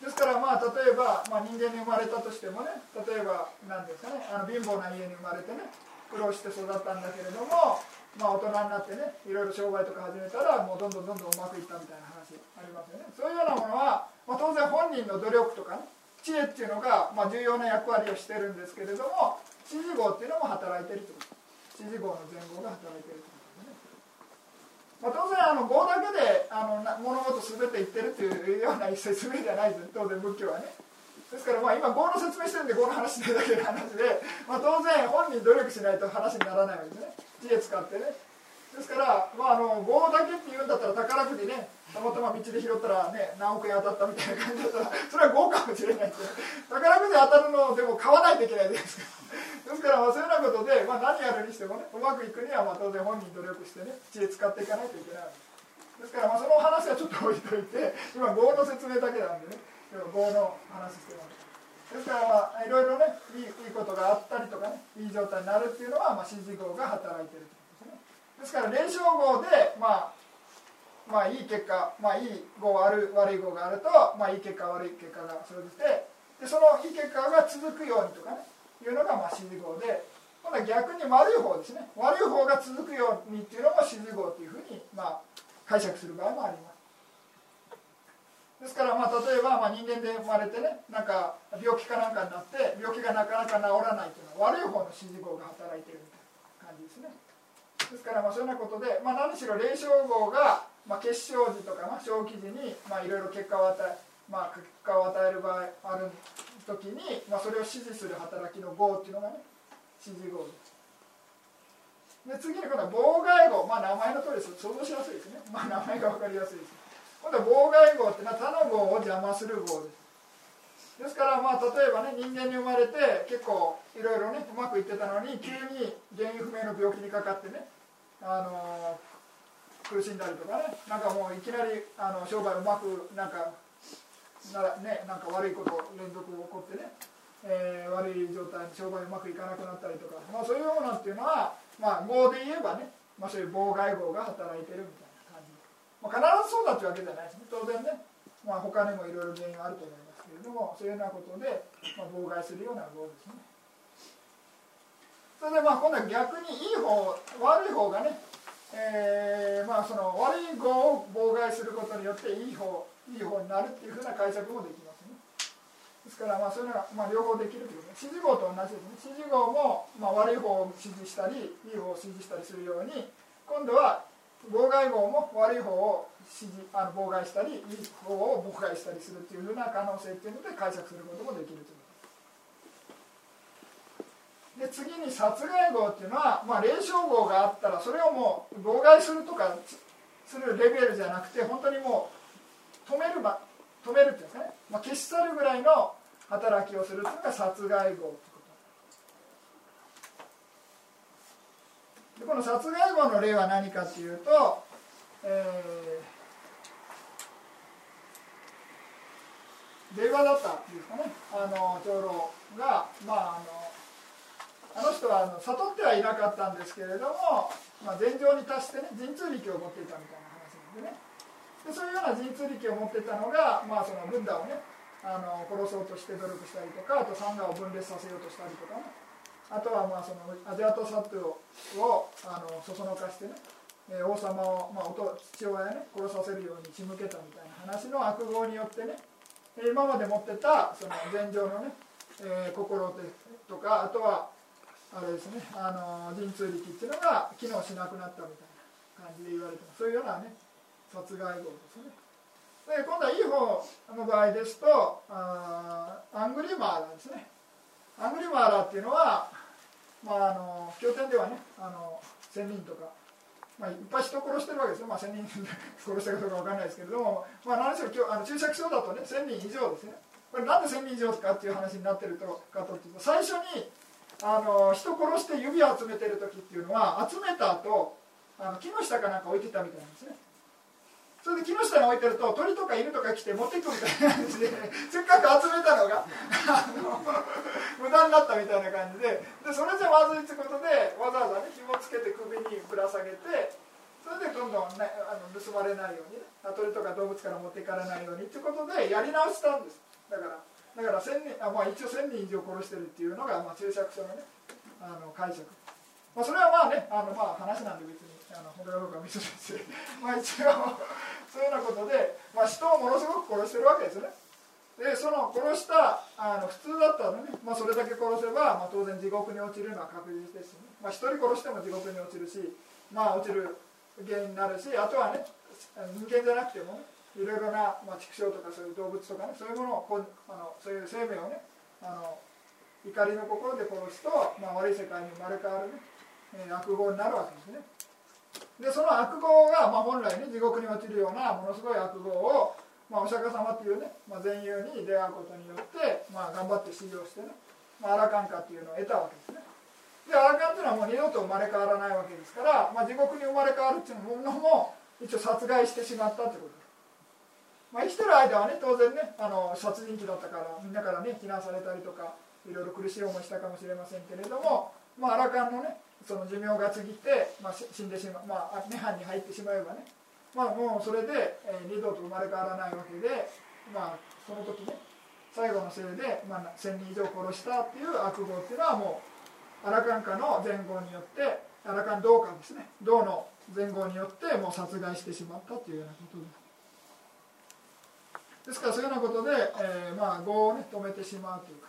ですからまあ例えば、まあ、人間に生まれたとしてもね例えば何ですかねあの貧乏な家に生まれてね苦労して育ったんだけれどもまあ大人になってねいろいろ商売とか始めたらもうどんどんどんどんうまくいったみたいな話ありますよね。そういうようなものは、まあ、当然本人の努力とかね知恵っていうのが、まあ、重要な役割をしてるんですけれども指示号っていうのも働いてるってこと。指示号の前後が働いてるってことですね、まあ、当然あの号だけであのな物事全て言ってるっていうような説明じゃないです当然仏教はね。ですからまあ今語の説明してるんで語の話してるだけの話で、まあ、当然本人努力しないと話にならないわけですね。知恵使ってね。ですから、まあ、あの語だけって言うんだったら宝くじねたまたま道で拾ったらね何億円当たったみたいな感じだったらそれは語かもしれないです宝くじ当たるのでも買わないといけないですか。ですからまあそういうようなことで、まあ、何やるにしてもねうまくいくにはまあ当然本人努力してね知恵使っていかないといけないです。からまあその話はちょっと置いといて今業の説明だけなんでね。業の話してます。ですからまあいろいろねいいいいことがあったりとかねいい状態になるっていうのは、まあ、指示号が働いてるということですね。ですから連勝号でまあまあいい結果、まあ、いい号悪悪い号があると、まあ、いい結果悪い結果が生じてでそのいい結果が続くようにとかねいうのがまあ指示号で今度は逆に悪い方ですね。悪い方が続くようにっていうのも指示号っていうふうにまあ解釈する場合もあります。ですからまあ例えばまあ人間で生まれてねなんか病気かなんかになって病気がなかなか治らないというのは悪い方の指示号が働いているみたいな感じですね。ですからまあそういうようなことで、まあ、何しろ霊障号が、まあ、結晶時とか、まあ、小期時にまあいろいろ結果を与え、まあ、結果を与える場合ある時に、まあ、それを支持する働きの号っていうのがね指示号。ですで次に今度は妨害号、まあ、名前の通りです想像しやすいですね、まあ、名前が分かりやすいです。今度妨害号ってのは他の号を邪魔する号です。ですからまあ例えばね人間に生まれて結構いろいろねうまくいってたのに急に原因不明の病気にかかってねあの苦しんだりとかねなんかもういきなりあの商売うまくなんかなねなんか悪いこと連続起こってね、えー、悪い状態に商売うまくいかなくなったりとか、まあ、そういうようなっていうのはまあ語で言えばね、まあ、そういう妨害語が働いてるみたいな、まあ、必ずそうだっていうわけじゃないですね。当然ね、まあ、他にもいろいろ原因があると思いますけれどもそういうようなことで、まあ、妨害するような語ですね。それでまあ今度は逆にいい方悪い方がね、えー、まあその悪い語を妨害することによっていい方いい方になるっていうふうな解釈もできますね。ですからまあそういうのは、まあ、両方できるということ指示語と同じですね。指示語も、まあ、悪い方を指示したりいい方を指示したりするように今度は妨害語も悪い方を指示あの妨害したりいい方を妨害したりするっていうふうな可能性っていうので解釈することもできるという。で次に殺害号っていうのは、まあ、霊障号があったらそれをもう妨害するとかするレベルじゃなくて本当にもう止めるば止めるっていうかね、まあ、消し去るぐらいの働きをするっていうのが殺害号ってことでこの殺害号の例は何かっていうと、えー、令和だったんですかね。あの長老がまああのあの人はあの悟ってはいなかったんですけれども、まあ、禅情に達してね神通力を持っていたみたいな話なんでね。でそういうような神通力を持っていたのが、まあ、そのブッダをねあの殺そうとして努力したりとかあとサンガを分裂させようとしたりとかね。あとはまあそのアジアトサトをあのそそのかしてね王様を、まあ、父親ね殺させるように仕向けたみたいな話の悪号によってね今まで持ってたその禅情のね、えー、心とかあとはあれですねあの神通力っていうのが機能しなくなったみたいな感じで言われてます。そういうようなね殺害号ですね。で今度はいい方の場合ですとあアングリマーラーですね。アングリマーラーっていうのはまああの経典ではねあの仙人とかまあ、いっぱい人殺してるわけですよ、まあ、仙人殺したかどうか分かんないですけれども、まあ、何しろあの注釈書だとね1000人以上ですね。これなんで仙人以上かっていう話になってるとかというと最初にあの人殺して指を集めてる時っていうのは集めた後あの木の下かなんか置いてたみたいなんですね。それで木下に置いてると鳥とか犬とか来て持ってくみたいな感じで せっかく集めたのが 無駄になったみたいな感じででそれじゃまずいってことでわざわざね紐つけて首にぶら下げてそれでどんどん、ね、あの盗まれないようにね鳥とか動物から持っていかれないようにってことでやり直したんです。だからだから千人あ、まあ、一応1000人以上殺してるっていうのが、まあ、注釈書のねあの解釈、まあ、それはまあねあの、まあ、話なんで別に。あの他かどうか見せないですまあ一応そういうようなことで、まあ、人をものすごく殺してるわけですね。でその殺したあの普通だったらね、まあ、それだけ殺せば、まあ、当然地獄に落ちるのは確実ですし、ね、まあ、1人殺しても地獄に落ちるしまあ落ちる原因になるしあとはね人間じゃなくてもねいろいろな、まあ、畜生とかそういう動物とかねそういうものをこあのそういう生命をねあの怒りの心で殺すと、まあ、悪い世界に生まれ変わるね、えー、悪号になるわけですね。でその悪号が、まあ、本来ね地獄に落ちるようなものすごい悪号を、まあ、お釈迦様っていうね、まあ、善友に出会うことによって、まあ、頑張って修行してね、まあ、アラカンカっていうのを得たわけですね。でアラカンっていうのはもう二度と生まれ変わらないわけですから、まあ、地獄に生まれ変わるっていうのも一応殺害してしまったということ。です、まあ、生きてる間はね当然ねあの殺人鬼だったからみんなからね非難されたりとかいろいろ苦しい思いしたかもしれませんけれども、まあ、アラカンのねその寿命が過ぎて、まあ、死んでしまう、まあ、涅槃に入ってしまえばね、まあ、もうそれで、えー二度と生まれ変わらないわけで、まあ、その時ね最後のせいで、まあ、1000人以上殺したっていう悪号っていうのはもうアラカン家の前後によってアラカン道家ですね。道の前後によってもう殺害してしまったというようなことで。すですからそういうようなことで、えーまあ業をね止めてしまうというか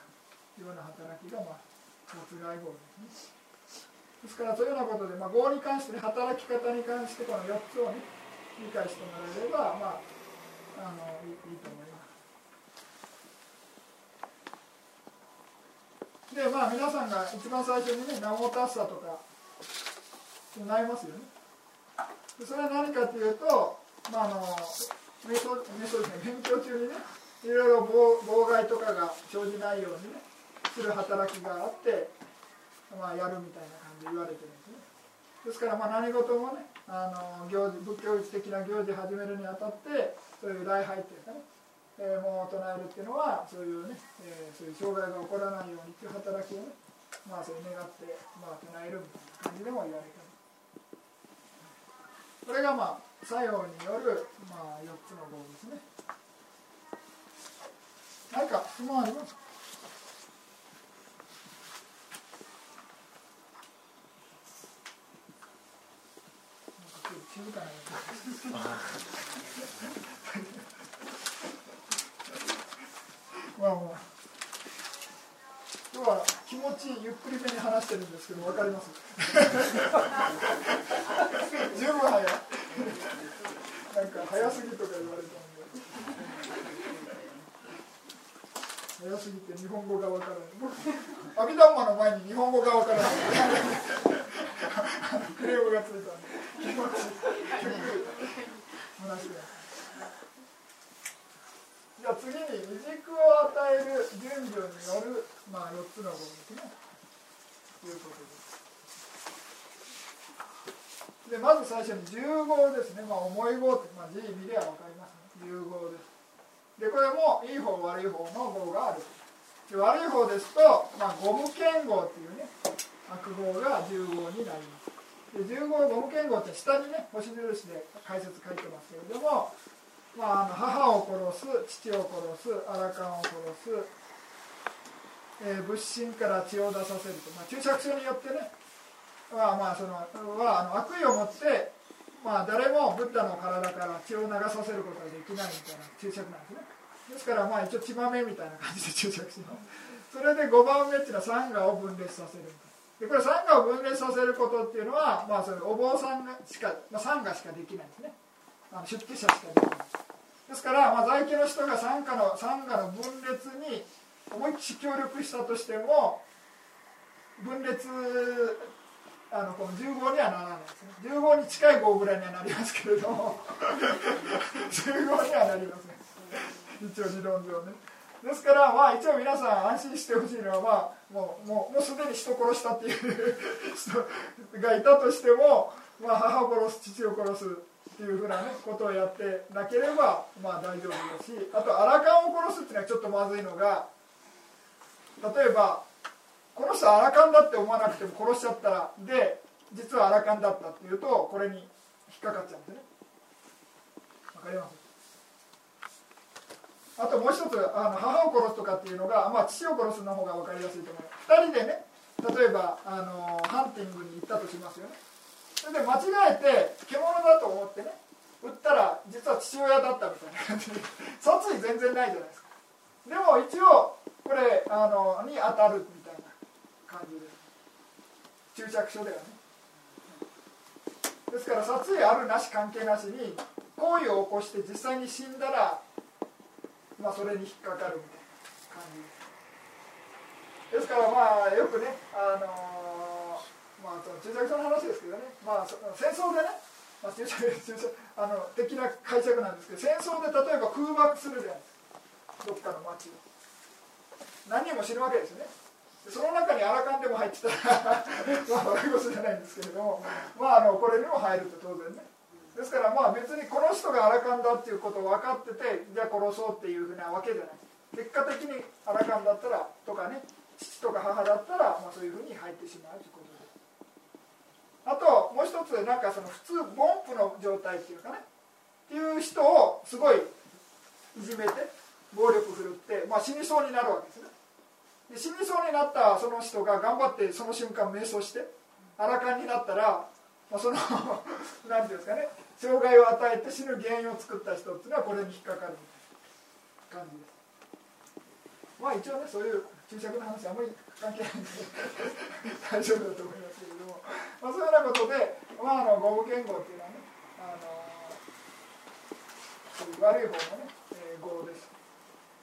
いうような働きが、まあ、殺害業ですね。ですからそういうようなことで、まあ、業に関してね働き方に関してこの4つをね理解してもらえればまああのいいと思います。でまあ皆さんが一番最初にね「ナモタッサ」とか唱えますよね。でそれは何かというと、まあ、あの瞑想瞑想ですね勉強中にねいろいろ妨妨害とかが生じないようにねする働きがあって、まあ、やるみたいな。言われてるんですね。ですからまあ何事もねあの行事仏教一的な行事始めるにあたってそういう礼拝っていうかね、えーもう唱えるっていうのはそういうね、えーそういう障害が起こらないようにっていう働きをねまあそう願って、まあ、唱えるみたいな感じでも言われてるこれがまあ作用による、まあ、4つの号ですね。何か質問ありますか今日静かなまあまあ今日は気持ちゆっくりめに話してるんですけど分かります？十分早い。なんか早すぎとか言われたんで早すぎて日本語が分からない。阿弥陀の前に日本語が分からない。クレームがついたじゃあ次に未熟を与える順序による、まあ、4つの語ですねということですでまず最初に重号ですね、まあ、重い号って、まあ、字見では分かりますね重号ですでこれもいい方悪い方の号があるで悪い方ですと、まあ、ゴム剣号っていうね悪号が重号になりますで重号ゴム剣号って下にね星印で解説書いてますけれどもまあ、あの母を殺す父を殺すアラカンを殺す、えー仏心から血を出させると、まあ、注釈書によってねは、まあ、そのはあの悪意を持って、まあ、誰もブッダの体から血を流させることができないみたいな注釈なんですね。ですからまあ一応血豆みたいな感じで注釈します。それで5番目っていうのはサンガを分裂させるででこれサンガを分裂させることっていうのは、まあ、それお坊さんがしか、まあ、サンガしかできないんですね。あの出家者しかできない。ですから、まあ、在家の人が参加の参加の分裂に思いっきり協力したとしても分裂あのこの10号にはならないですね。10号に近い号ぐらいにはなりますけれども 10号にはなりません一応理論上ね。ですからまあ一応皆さん安心してほしいのはまあもうもうもうすでに人殺したっていう人がいたとしても、まあ、母を殺す父を殺すっていうふうな、ね、ことをやってなければまあ大丈夫だしあとアラカンを殺すっていうのはちょっとまずいのが例えばこの人アラカンだって思わなくても殺しちゃったらで実はアラカンだったっていうとこれに引っかかっちゃうんでね。わかります？あともう一つあの母を殺すとかっていうのが、まあ、父を殺すの方が分かりやすいと思う。2人でね例えばあのハンティングに行ったとしますよね。それで間違えて獣だと思ってね撃ったら実は父親だったみたいな。感じで殺意全然ないじゃないですか。でも一応これあのに当たるみたいな感じで。す注釈書ではね。ですから殺意あるなし関係なしに行為を起こして実際に死んだらまあそれに引っかかるみたいな感じです。ですからまあよくねあのーまあその注釈書の話ですけどねまあ戦争でね、まあ、注釈注釈あの的な解釈なんですけど戦争で例えば空爆するじゃないですか。どっかの町を何人も死ぬわけですよね。その中にアラカンでも入ってたら まあ悪いことじゃないんですけれどもまああのこれにも入ると当然ね。ですからまあ別にこの人がアラカンだっていうことを分かっててじゃあ殺そうっていうふうなわけじゃない。結果的にアラカンだったらとかね父とか母だったら、まあ、そういうふうに入ってしまうということで。すあともう一つなんかその普通凡夫の状態っていうかねっていう人をすごいいじめて暴力振るって、まあ、死にそうになるわけですね。で死にそうになったその人が頑張ってその瞬間瞑想してアラカンになったら、まあ、その 何ていうんですかね障害を与えて死ぬ原因を作った人っていうのはこれに引っかかる感じです。まあ一応ねそういう注釈の話あんまり関係ないんで 大丈夫だと思いますけれども、まあ、そういうようなことで、まあ、あのゴム言語っていうのはねあの悪い方のね、えー、語です。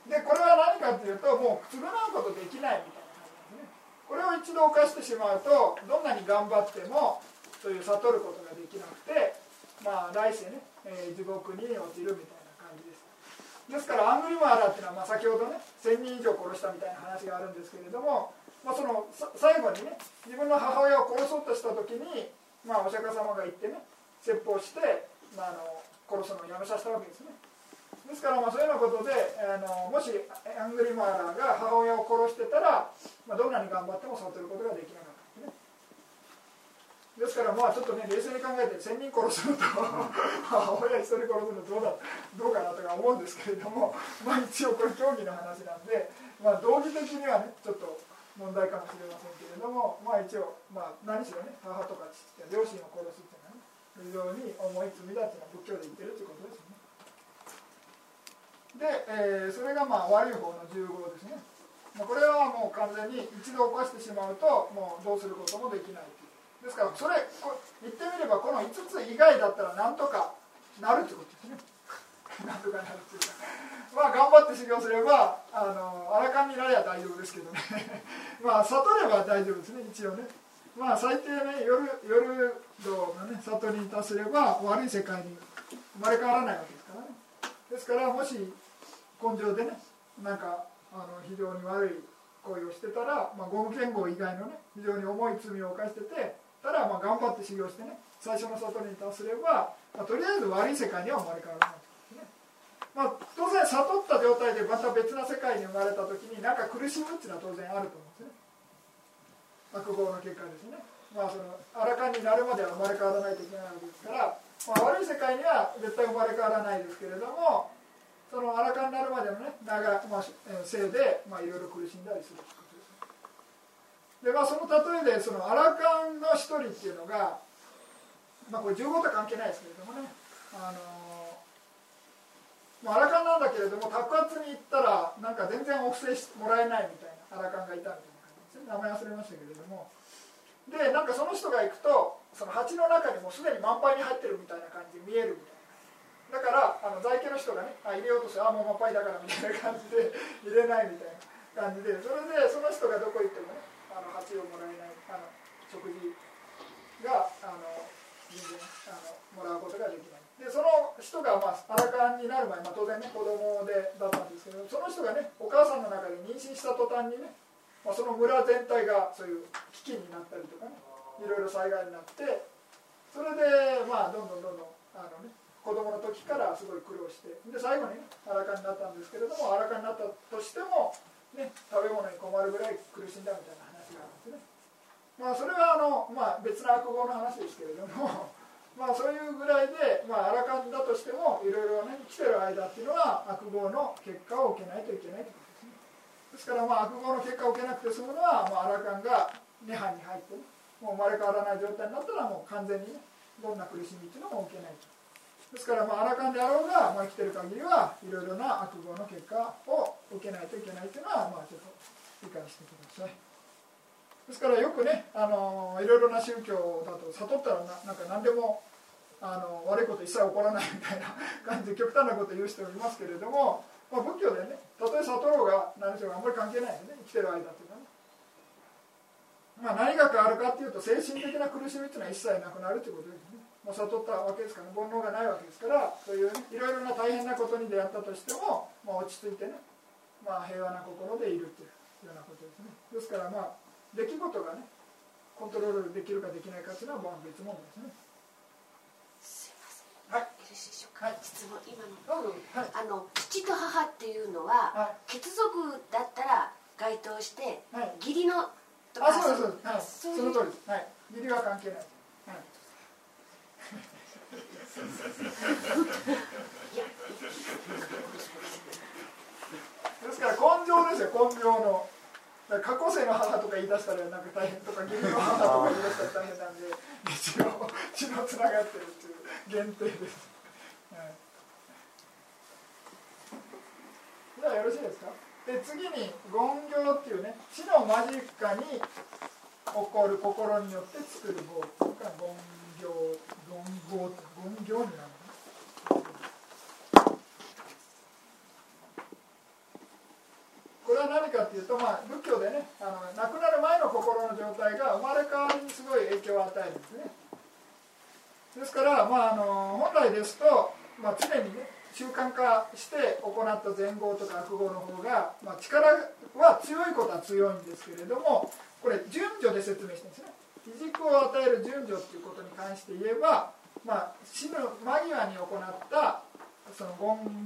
でこれは何かっていうともう償うことできないみたいな感じですね。これを一度犯してしまうとどんなに頑張ってもそういう悟ることができなくてまあ来世ね、えー、地獄に落ちるみたいな感じです。ですからアングリマーラっていうのは、まあ、先ほどね1000人以上殺したみたいな話があるんですけれども、まあ、その最後にね自分の母親を殺そうとした時に、まあ、お釈迦様が行ってね説法して、まあ、あの殺すのをやめさせたわけですね。ですからまあそういうようなことであのもしアングリマーラが母親を殺してたら、まあ、どんなに頑張っても悟ることができなかった。ですからまあちょっとね冷静に考えて1000人殺すのと母親1人殺すのどうだどうかなとか思うんですけれどもまあ一応これ競技の話なんで、まあ、道義的にはねちょっと問題かもしれませんけれどもまあ一応、まあ、何しろね母とか父両親を殺すっていうのはね非常に重い罪だっていうのは仏教で言ってるってことですね。で、えー、それがまあ悪い方の15ですね、これはもう完全に一度犯してしまうともうどうすることもできないですからそれ言ってみればこの5つ以外だったらなんとかなるってことですね。なんとかなるっていうかまあ頑張って修行すればあのあらかんになりゃ大丈夫ですけどね。まあ悟れば大丈夫ですね一応ね。まあ最低ね夜夜道のね悟りに達すれば悪い世界に生まれ変わらないわけですからねですからもし根性でねなんかあの非常に悪い行為をしてたら、まあ、ゴム剣豪以外のね非常に重い罪を犯しててただまあ頑張って修行してね最初の悟りに達すれば、まあ、とりあえず悪い世界には生まれ変わらないですね、まあ、当然悟った状態でまた別な世界に生まれた時に何か苦しむっていうのは当然あると思うんですね。悪業の結果ですね。まあそのあらかになるまでは生まれ変わらないといけないわけですから、まあ、悪い世界には絶対生まれ変わらないですけれどもその荒かになるまでのね長、まあ、せいで、まあ、いろいろ苦しんだりするでまあその例えでそのアラカンの一人っていうのがまあこれ15とは関係ないですけれどもねあの、アラカンなんだけれども宅発に行ったらなんか全然お布施もらえないみたいなアラカンがいたみたいな感じで名前忘れましたけれども。でなんかその人が行くとその鉢の中にもうすでに満杯に入ってるみたいな感じで見えるみたいな。だからあの在家の人がねあ入れようとしてあもう真っぱいだからみたいな感じで入れないみたいな感じでそれでその人がどこ行ってもねあの鉢をもらえないあの食事があの全然あのもらうことができない。でその人が、まあ、アラカンになる前、まあ、当然ね子供でだったんですけどその人がねお母さんの中で妊娠した途端にね、まあ、その村全体がそういう危機になったりとかねいろいろ災害になってそれでまあどんどんどんどんあのね子供の時からすごい苦労してで最後にね荒かになったんですけれども荒かになったとしても、ね、食べ物に困るぐらい苦しんだみたいな。まあそれはあの、まあ、別な悪語の話ですけれども まあそういうぐらいで、まあ、荒かんだとしてもいろいろね生きてる間っていうのは悪語の結果を受けないといけないということですね。ですからまあ悪語の結果を受けなくて済むのは、まあ、荒かんが涅槃に入ってもう生まれ変わらない状態になったらもう完全にねどんな苦しみっていうのも受けないと。ですからまあ荒かんであろうが、まあ、生きてる限りはいろいろな悪業の結果を受けないといけないというのはまあちょっと理解してください。ですからよくねあのいろいろな宗教だと悟ったらななんか何でもあの悪いこと一切起こらないみたいな 感じで極端なこと言う人もいますけれども、まあ、仏教でねたとえ悟ろうが何しろあんまり関係ないんでね生きてる間っていうのはね。まあ、何が変わるかっていうと精神的な苦しみっていうのは一切なくなるということですね。まあ、悟ったわけですから、煩悩がないわけですからそういう、ね、いろいろな大変なことに出会ったとしても、まあ、落ち着いてね、まあ、平和な心でいるといういうようなことですね。ですからまあ出来事がねコントロールできるかできないかっていうのはまあ別問題ですね。すいません。はい。よろしいでしょうか、はい。質問今の。はい。あの父と母っていうのは、はい。血族だったら該当してはい。義理のとあそうですそうです。はい。その通りです。はい。義理は関係ない。はい。いやですから根性ですよ。根性の過去世の母とか言い出したらなんか大変とか？義理の母とか言い出したら大変なんで血の血のつながってるっていう限定です、はい、じゃあよろしいですかで次に言行っていうね死の間近に起こる心によって作る業が言行言行って言行になるこれは何かっていうと、まあ、仏教でねあの亡くなる前の心の状態が生まれ変わりにすごい影響を与えるんですね。ですから、まあ、あの本来ですと、まあ、常にね習慣化して行った善行とか悪行の方が、まあ、力は強いことは強いんですけれどもこれ順序で説明してるんですね。軸を与える順序っていうことに関して言えば、まあ、死ぬ間際に行ったその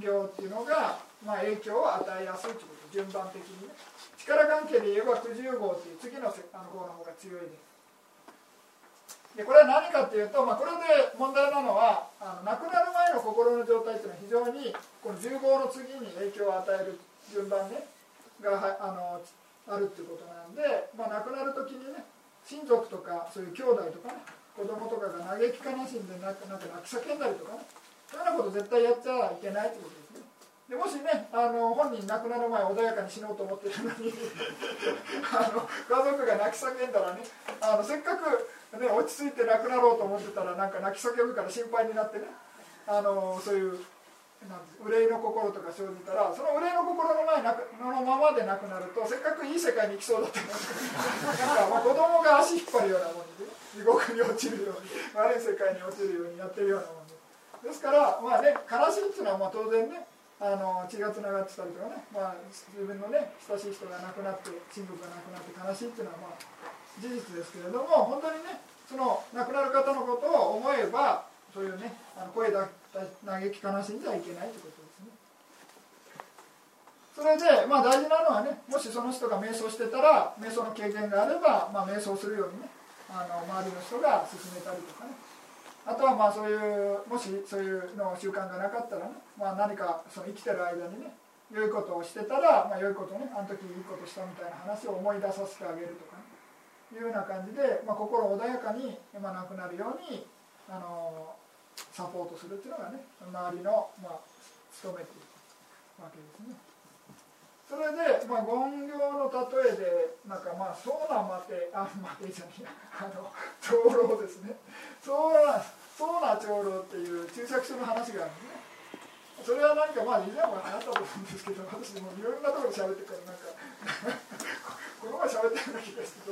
言行っていうのが、まあ、影響を与えやすいということ。順番的にね。力関係で言えば九十号っていう次のせあの号の方が強いです。でこれは何かっていうと、まあ、これで問題なのはあの亡くなる前の心の状態っていうのは非常にこの10号の次に影響を与える順番ねがあのあるっていうことなんで、まあ、亡くなる時にね親族とかそういう兄弟とかね子供とかが嘆き悲しんでなんかなんか泣き叫んだりとかねそういうようなこと絶対やっちゃいけないってことでもしねあの本人亡くなる前穏やかに死のうと思ってるのに あの家族が泣き叫んだらねあのせっかく、ね、落ち着いて亡くなろうと思ってたらなんか泣き叫ぶから心配になってねあのそういうなん憂いの心とか生じたらその憂いの心の前なくのままでなくなるとせっかくいい世界に行きそうだったのに なんかまあ子供が足引っ張るようなもんで地獄に落ちるように悪い世界に落ちるようにやってるようなもんで。ですからまあね悲しいっていうのはまあ当然ねあの血がつながってたりとかね、まあ、自分のね親しい人が亡くなって親族が亡くなって悲しいっていうのはまあ事実ですけれども本当にねその亡くなる方のことを思えばそういうねあの声だ嘆き悲しんじゃいけないということですね。それでまあ大事なのはねもしその人が瞑想してたら瞑想の経験があれば、まあ、瞑想するようにねあの周りの人が勧めたりとかね。あとはまあそういうもしそういうの習慣がなかったらね、まあ、何かその生きてる間にね良いことをしてたら、まあ、良いことねあの時いいことしたみたいな話を思い出させてあげるとか、ね、いうような感じで、まあ、心穏やかに、まあ、なくなるようにあのサポートするっていうのがね周りの、まあ、務めているわけですね。それで、まあ、言行の例えでなんかまあそうな待てあ待てじゃねえやあの長老ですね。そうなそうな長老っていう注釈書の話があるんですね。それはなんかまあ以前も話したと思うんですけど私もいろんなところで喋ってからなんか この前喋ったような気がして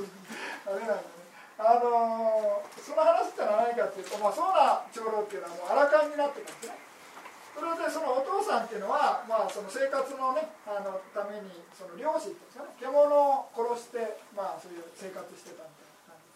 あれなんでね。あのーその話ってのは何かっていうと、まあ、そうな長老っていうのはもう荒勘になってたんですね。それでそのお父さんっていうのは、まあ、その生活のねあのためにその漁師っていうんですかね獣を殺して、まあ、そういう生活してたみたいな感じ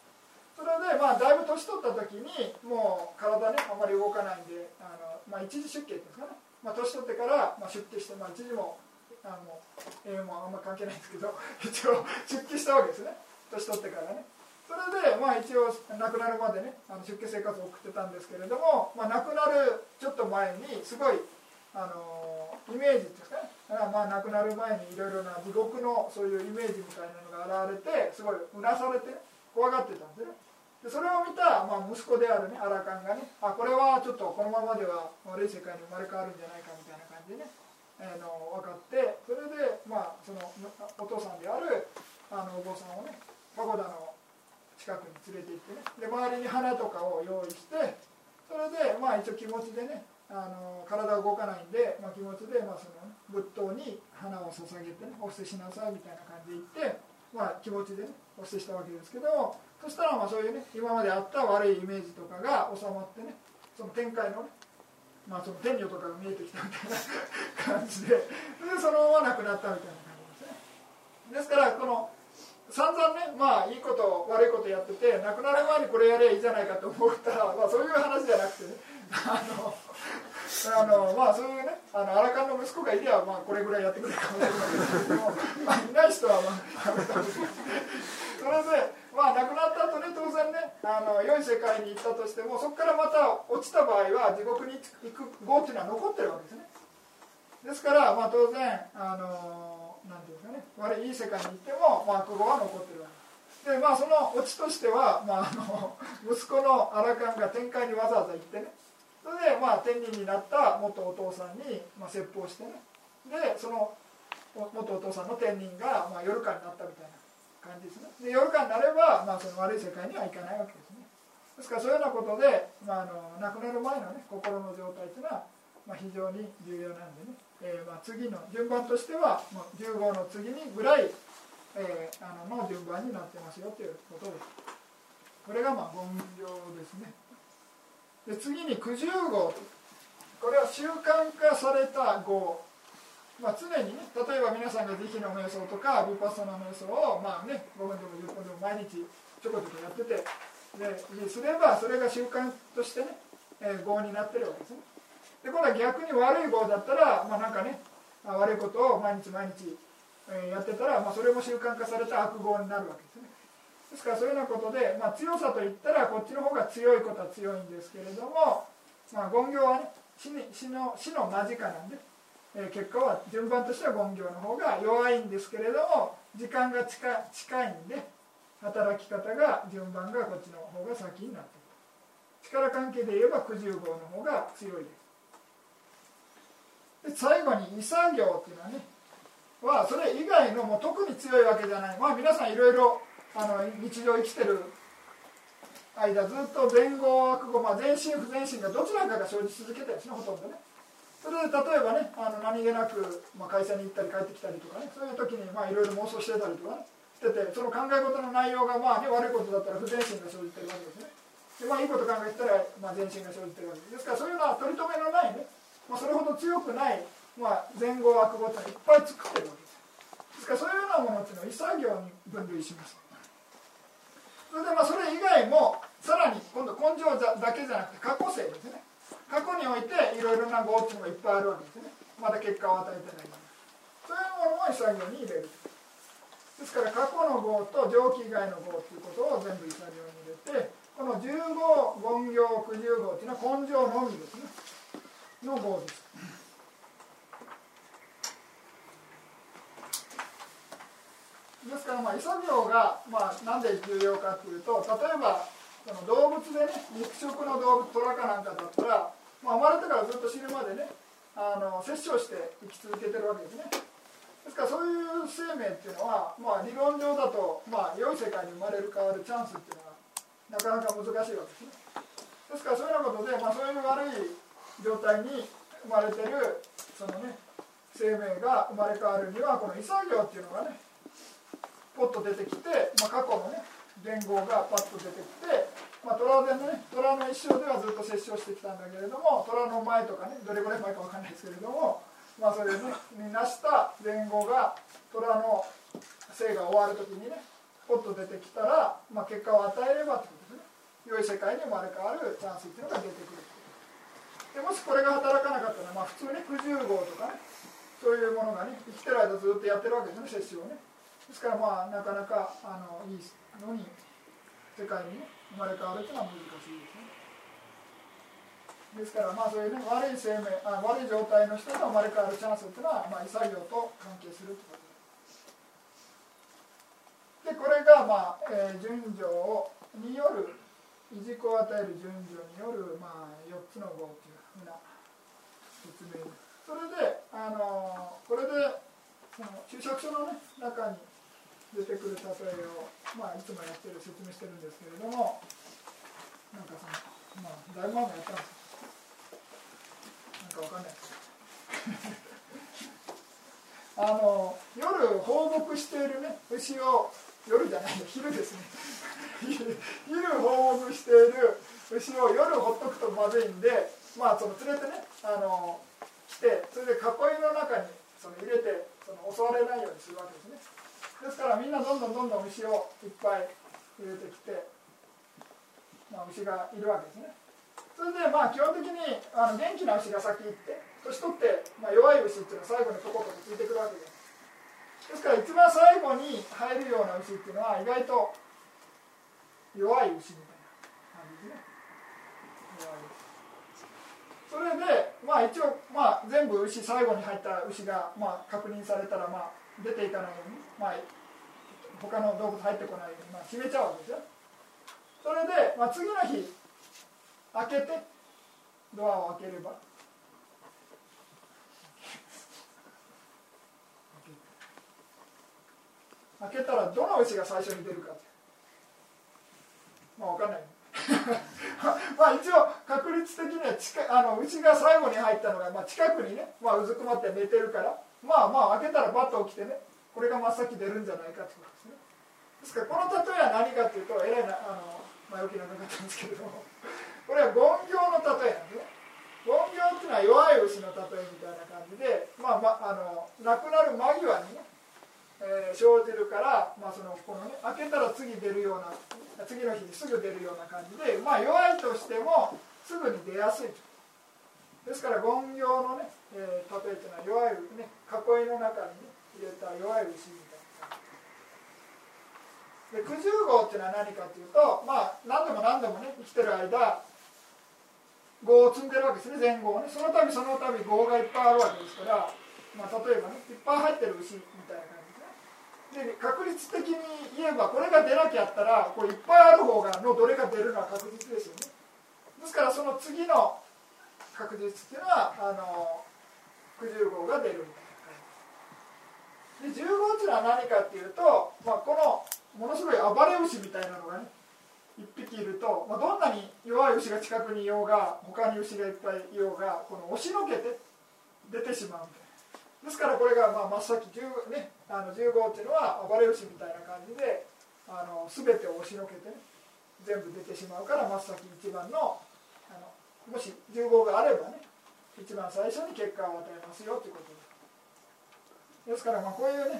それで、まあ、だいぶ年取った時にもう体ねあまり動かないんであの、まあ、一時出家っていうんですかね、まあ、年取ってから、まあ、出家して、まあ、一時もあの栄養もあんま関係ないんですけど 一応出家したわけですね。年取ってからね。それで、まあ、一応亡くなるまでねあの出家生活を送ってたんですけれども、まあ、亡くなるちょっと前にすごいあのイメージですかね。だからまあ亡くなる前にいろいろな地獄のそういうイメージみたいなのが現れてすごいうなされて怖がってたんですね。でそれを見た、まあ、息子であるねアラカンがねあこれはちょっとこのままでは悪い世界に生まれ変わるんじゃないかみたいな感じでね、えーの分かってそれで、まあ、そのお父さんであるあのお坊さんをねパゴダの近くに連れて行ってね。で周りに花とかを用意してそれでまあ一応気持ちでねあの体動かないんで、まあ、気持ちで、まあ、その仏塔に花を捧げてねお布施しなさいみたいな感じで言って、まあ、気持ちでねお布施したわけですけどそしたらまあそういうね今まであった悪いイメージとかが収まってねその天界のねまあその天女とかが見えてきたみたいな感じででそのまま亡くなったみたいな感じですね。ですからこの散々ねまあいいこと悪いことやってて亡くなる前にこれやればいいじゃないかと思ったら、まあ、そういう話じゃなくてね。あのあのまあそういうねあのアラカンの息子がいりゃまあこれぐらいやってくれるかもしれないけども、まあ、いない人はまあやめたほしいそれでまあ亡くなった後ね当然ねあの良い世界に行ったとしてもそこからまた落ちた場合は地獄に行く業っていうのは残ってるわけですね。ですからまあ当然あのなんていうんですかね。悪いい世界に行っても、まあ、悪語は残ってるわけ。ですでまあそのオチとしては、まあ、あの息子のアラカンが天界にわざわざ行ってね。それでまあ天人になった元お父さんに、まあ、説法してね。でその元お父さんの天人が、まあ、夜間になったみたいな感じですね。で夜間になれば、まあ、その悪い世界には行かないわけですね。ですからそういうようなことで、まあ、あの亡くなる前のね心の状態というのは、まあ、非常に重要なんでね、えーまあ、次の順番としては、まあ、10号の次にぐらい、えー、あのの順番になってますよということです。これがまあ言行ですね。で次に九十号これは習慣化された号まあ、常にね例えば皆さんが慈悲の瞑想とかヴィパッサナ瞑想をまあね5分でも10分でも毎日ちょこちょこやっててですればそれが習慣としてね、えー、になってるわけですね。で今度は逆に悪い業だったらまあなんかね悪いことを毎日毎日、やってたら、まあ、それも習慣化された悪業になるわけですね。ですからそういうようなことで、まあ、強さといったらこっちの方が強いことは強いんですけれども、まあ、言行はね死死の死の間近なんでえ結果は順番としては言行の方が弱いんですけれども時間が近近いんで働き方が順番がこっちの方が先になっている。力関係で言えば九十号の方が強いです。で最後に「異作業」っていうのはねはそれ以外のもう特に強いわけじゃない。まあ皆さんいろいろあの日常生きてる間ずっと前後悪後、まあ、全身不全身がどちらかが生じ続けてるんですねほとんどね。それで例えばねあの何気なく、まあ、会社に行ったり帰ってきたりとかね。そういう時にまあいろいろ妄想してたりとかね。しててその考え事の内容がまあ、ね、悪いことだったら不全心が生じてるわけですね。で、まあ、いいこと考えたら、まあ、全身が生じてるわけです。ですからそういうのは取り留めのないね、まあ、それほど強くない、まあ、前後悪語っていっぱい作ってるわけです。ですからそういうようなものっていうのを異作業に分類します。それでまあそれ以外もさらに今度根性だけじゃなくて過去性ですね。過去においていろいろな業っていうのがいっぱいあるわけですね。まだ結果を与えてないそういうものも作業に入れる。ですから過去の業と上記以外の業っていうことを全部作業に入れてこの十五言行九十号っていうのは根性のみですね。の業です。ですからまあ、イ作業が、まあ、なんで重要かっていうと例えばその動物でね肉食の動物トラかなんかだったら、まあ、生まれてからずっと死ぬまでねあの殺生して生き続けてるわけですね。ですからそういう生命っていうのは、まあ、理論上だと、まあ、良い世界に生まれる変わるチャンスっていうのはなかなか難しいわけですね。ですからそういうようなことで、まあ、そういう悪い状態に生まれてるそのね生命が生まれ変わるにはこの異作業っていうのがねポッと出てきて、まあ、過去のね連合がパッと出てきて、まあ、虎のね虎の一生ではずっと摂生してきたんだけれども虎の前とかねどれぐらい前か分かんないですけれども、まあ、それねになした連合が虎の生が終わる時にねポッと出てきたら、まあ、結果を与えればってことですね。良い世界に生まれ変わるチャンスっていうのが出てくる。でもしこれが働かなかったら、まあ、普通に九十号とかねそういうものがね生きてる間ずっとやってるわけですね摂生をねですからまあなかなかあのいいのに世界に、ね、生まれ変わるというのは難しいですね。ですからまあそういうね悪い生命あ悪い状態の人が生まれ変わるチャンスというのは、まあ、異作業と関係するということで。これがまあ、えー、順序によるいじこを与える順序による、まあ、4つの号というな説明それで、あのー、これでその注釈書の、ね、中に出てくる例えを、まあ、いつもやってる説明してるんですけれどもなんかそのまあだいぶ前もやったんですなんかわかんない。あの夜放牧しているね牛を夜じゃない昼ですね。昼放牧している牛を夜ほっとくとまずいんでまあその連れてねあの来てそれで囲いの中にその入れてその襲われないようにするわけですね。ですからみんなどんどんどんどん牛をいっぱい入れてきて、まあ、牛がいるわけですね。それでまあ基本的にあの元気な牛が先行って年取って、まあ、弱い牛っていうのは最後にポコポコついてくるわけです。ですから一番最後に入るような牛っていうのは意外と弱い牛みたいな感じですね。弱い牛。それでまあ一応、まあ、全部牛最後に入った牛が、まあ、確認されたら、まあ、出ていかないように、まあ、他の動物入ってこないように、まあ、閉めちゃうわけですよ。それで、まあ、次の日開けてドアを開ければ開けたらどの牛が最初に出るかまあ分かんない。まあ一応確率的には近あの牛が最後に入ったのが、まあ、近くにね、まあ、うずくまって寝てるからまあまあ開けたらバッと起きてねこれが真っ先出るんじゃないかってことですね。ですからこの例えは何かっていうとえらいなあの前置き長かったんですけれども これは権行の例えなんですね。権行っていうのは弱い牛の例えみたいな感じでまあまああの亡くなる間際にねえー、生じるから、まあ、そのこのね開けたら次出るような次の日にすぐ出るような感じで、まあ、弱いとしてもすぐに出やすいですから権行のね、えー、例えというのは弱い、ね、囲いの中に、ね、入れた弱い牛みたいなで九十号っていうのは何かというと、まあ、何度も何度もね生きてる間号を積んでるわけですね前後をね。その度その度号がいっぱいあるわけですから、まあ、例えばねいっぱい入ってる牛みたいなで確率的に言えばこれが出なきゃったらこれいっぱいある方がのどれが出るのは確実ですよね。ですからその次の確率っていうのはあの90号が出るで10号っていうのは何かっていうと、まあ、このものすごい暴れ牛みたいなのがね1匹いると、まあ、どんなに弱い牛が近くにいようが他に牛がいっぱいいようがこの押しのけて出てしまうみたいなですからこれがまあ真っ先10、ね、あの10号っていうのは暴れ牛みたいな感じであの全てを押しのけて、ね、全部出てしまうから真っ先一番のあのもし10号があればね一番最初に結果を与えますよということです。ですからまあこういうね、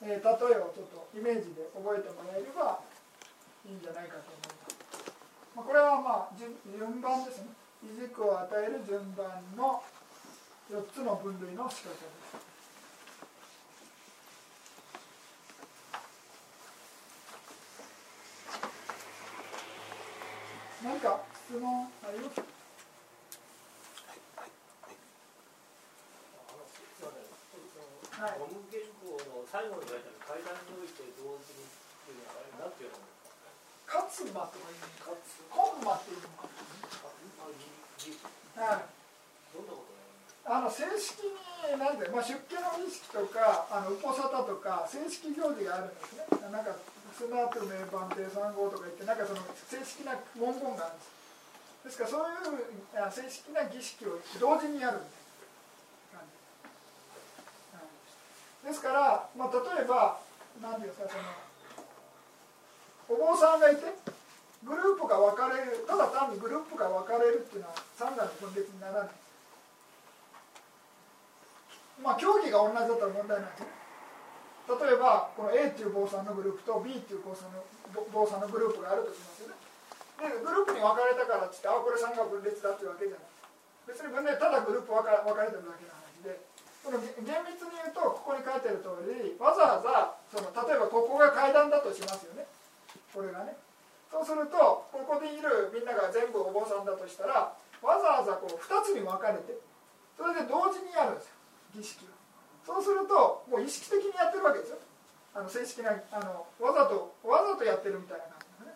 えー、例えをちょっとイメージで覚えてもらえればいいんじゃないかと思います、まあ、これはまあ順番ですね。い軸を与える順番の4つの分類の仕方です。何か質問あります？かはい。ゴム原稿の最後に書い。てある階段におい。て同時にっていうのはあれなんていうのとかいうのか本馬ってい。うのかはい。どんなこと？あの正式になんで、まあ、出家の儀式とかあのウポサタとか正式行事があるんですね。なんかスナート名番亭三号とか言ってなんかその正式な文言があるんです。ですからそういうあ正式な儀式を同時にやるみたいな感じ。ですから、まあ、例えば何ていうんですかそのお坊さんがいてグループが分かれるただ単にグループが分かれるっていうのは三段の分裂にならない。まあ競技が同じだったら問題ないですね。例えばこの A っていう坊さんのグループと B っていう坊さんの坊さんのグループがあるとしますよね。でグループに分かれたからっつってあこれ三が分裂だっていうわけじゃない。別に分裂ただグループ分か分かれてるだけの話で。この厳密に言うとここに書いてる通りわざわざその例えばここが階段だとしますよね。これがね。そうするとここでいるみんなが全部お坊さんだとしたらわざわざこう2つに分かれてそれで同時にやるんですよ。儀式をそうするともう意識的にやってるわけですよ。あの正式なあのわざとわざとやってるみたいな感じですね。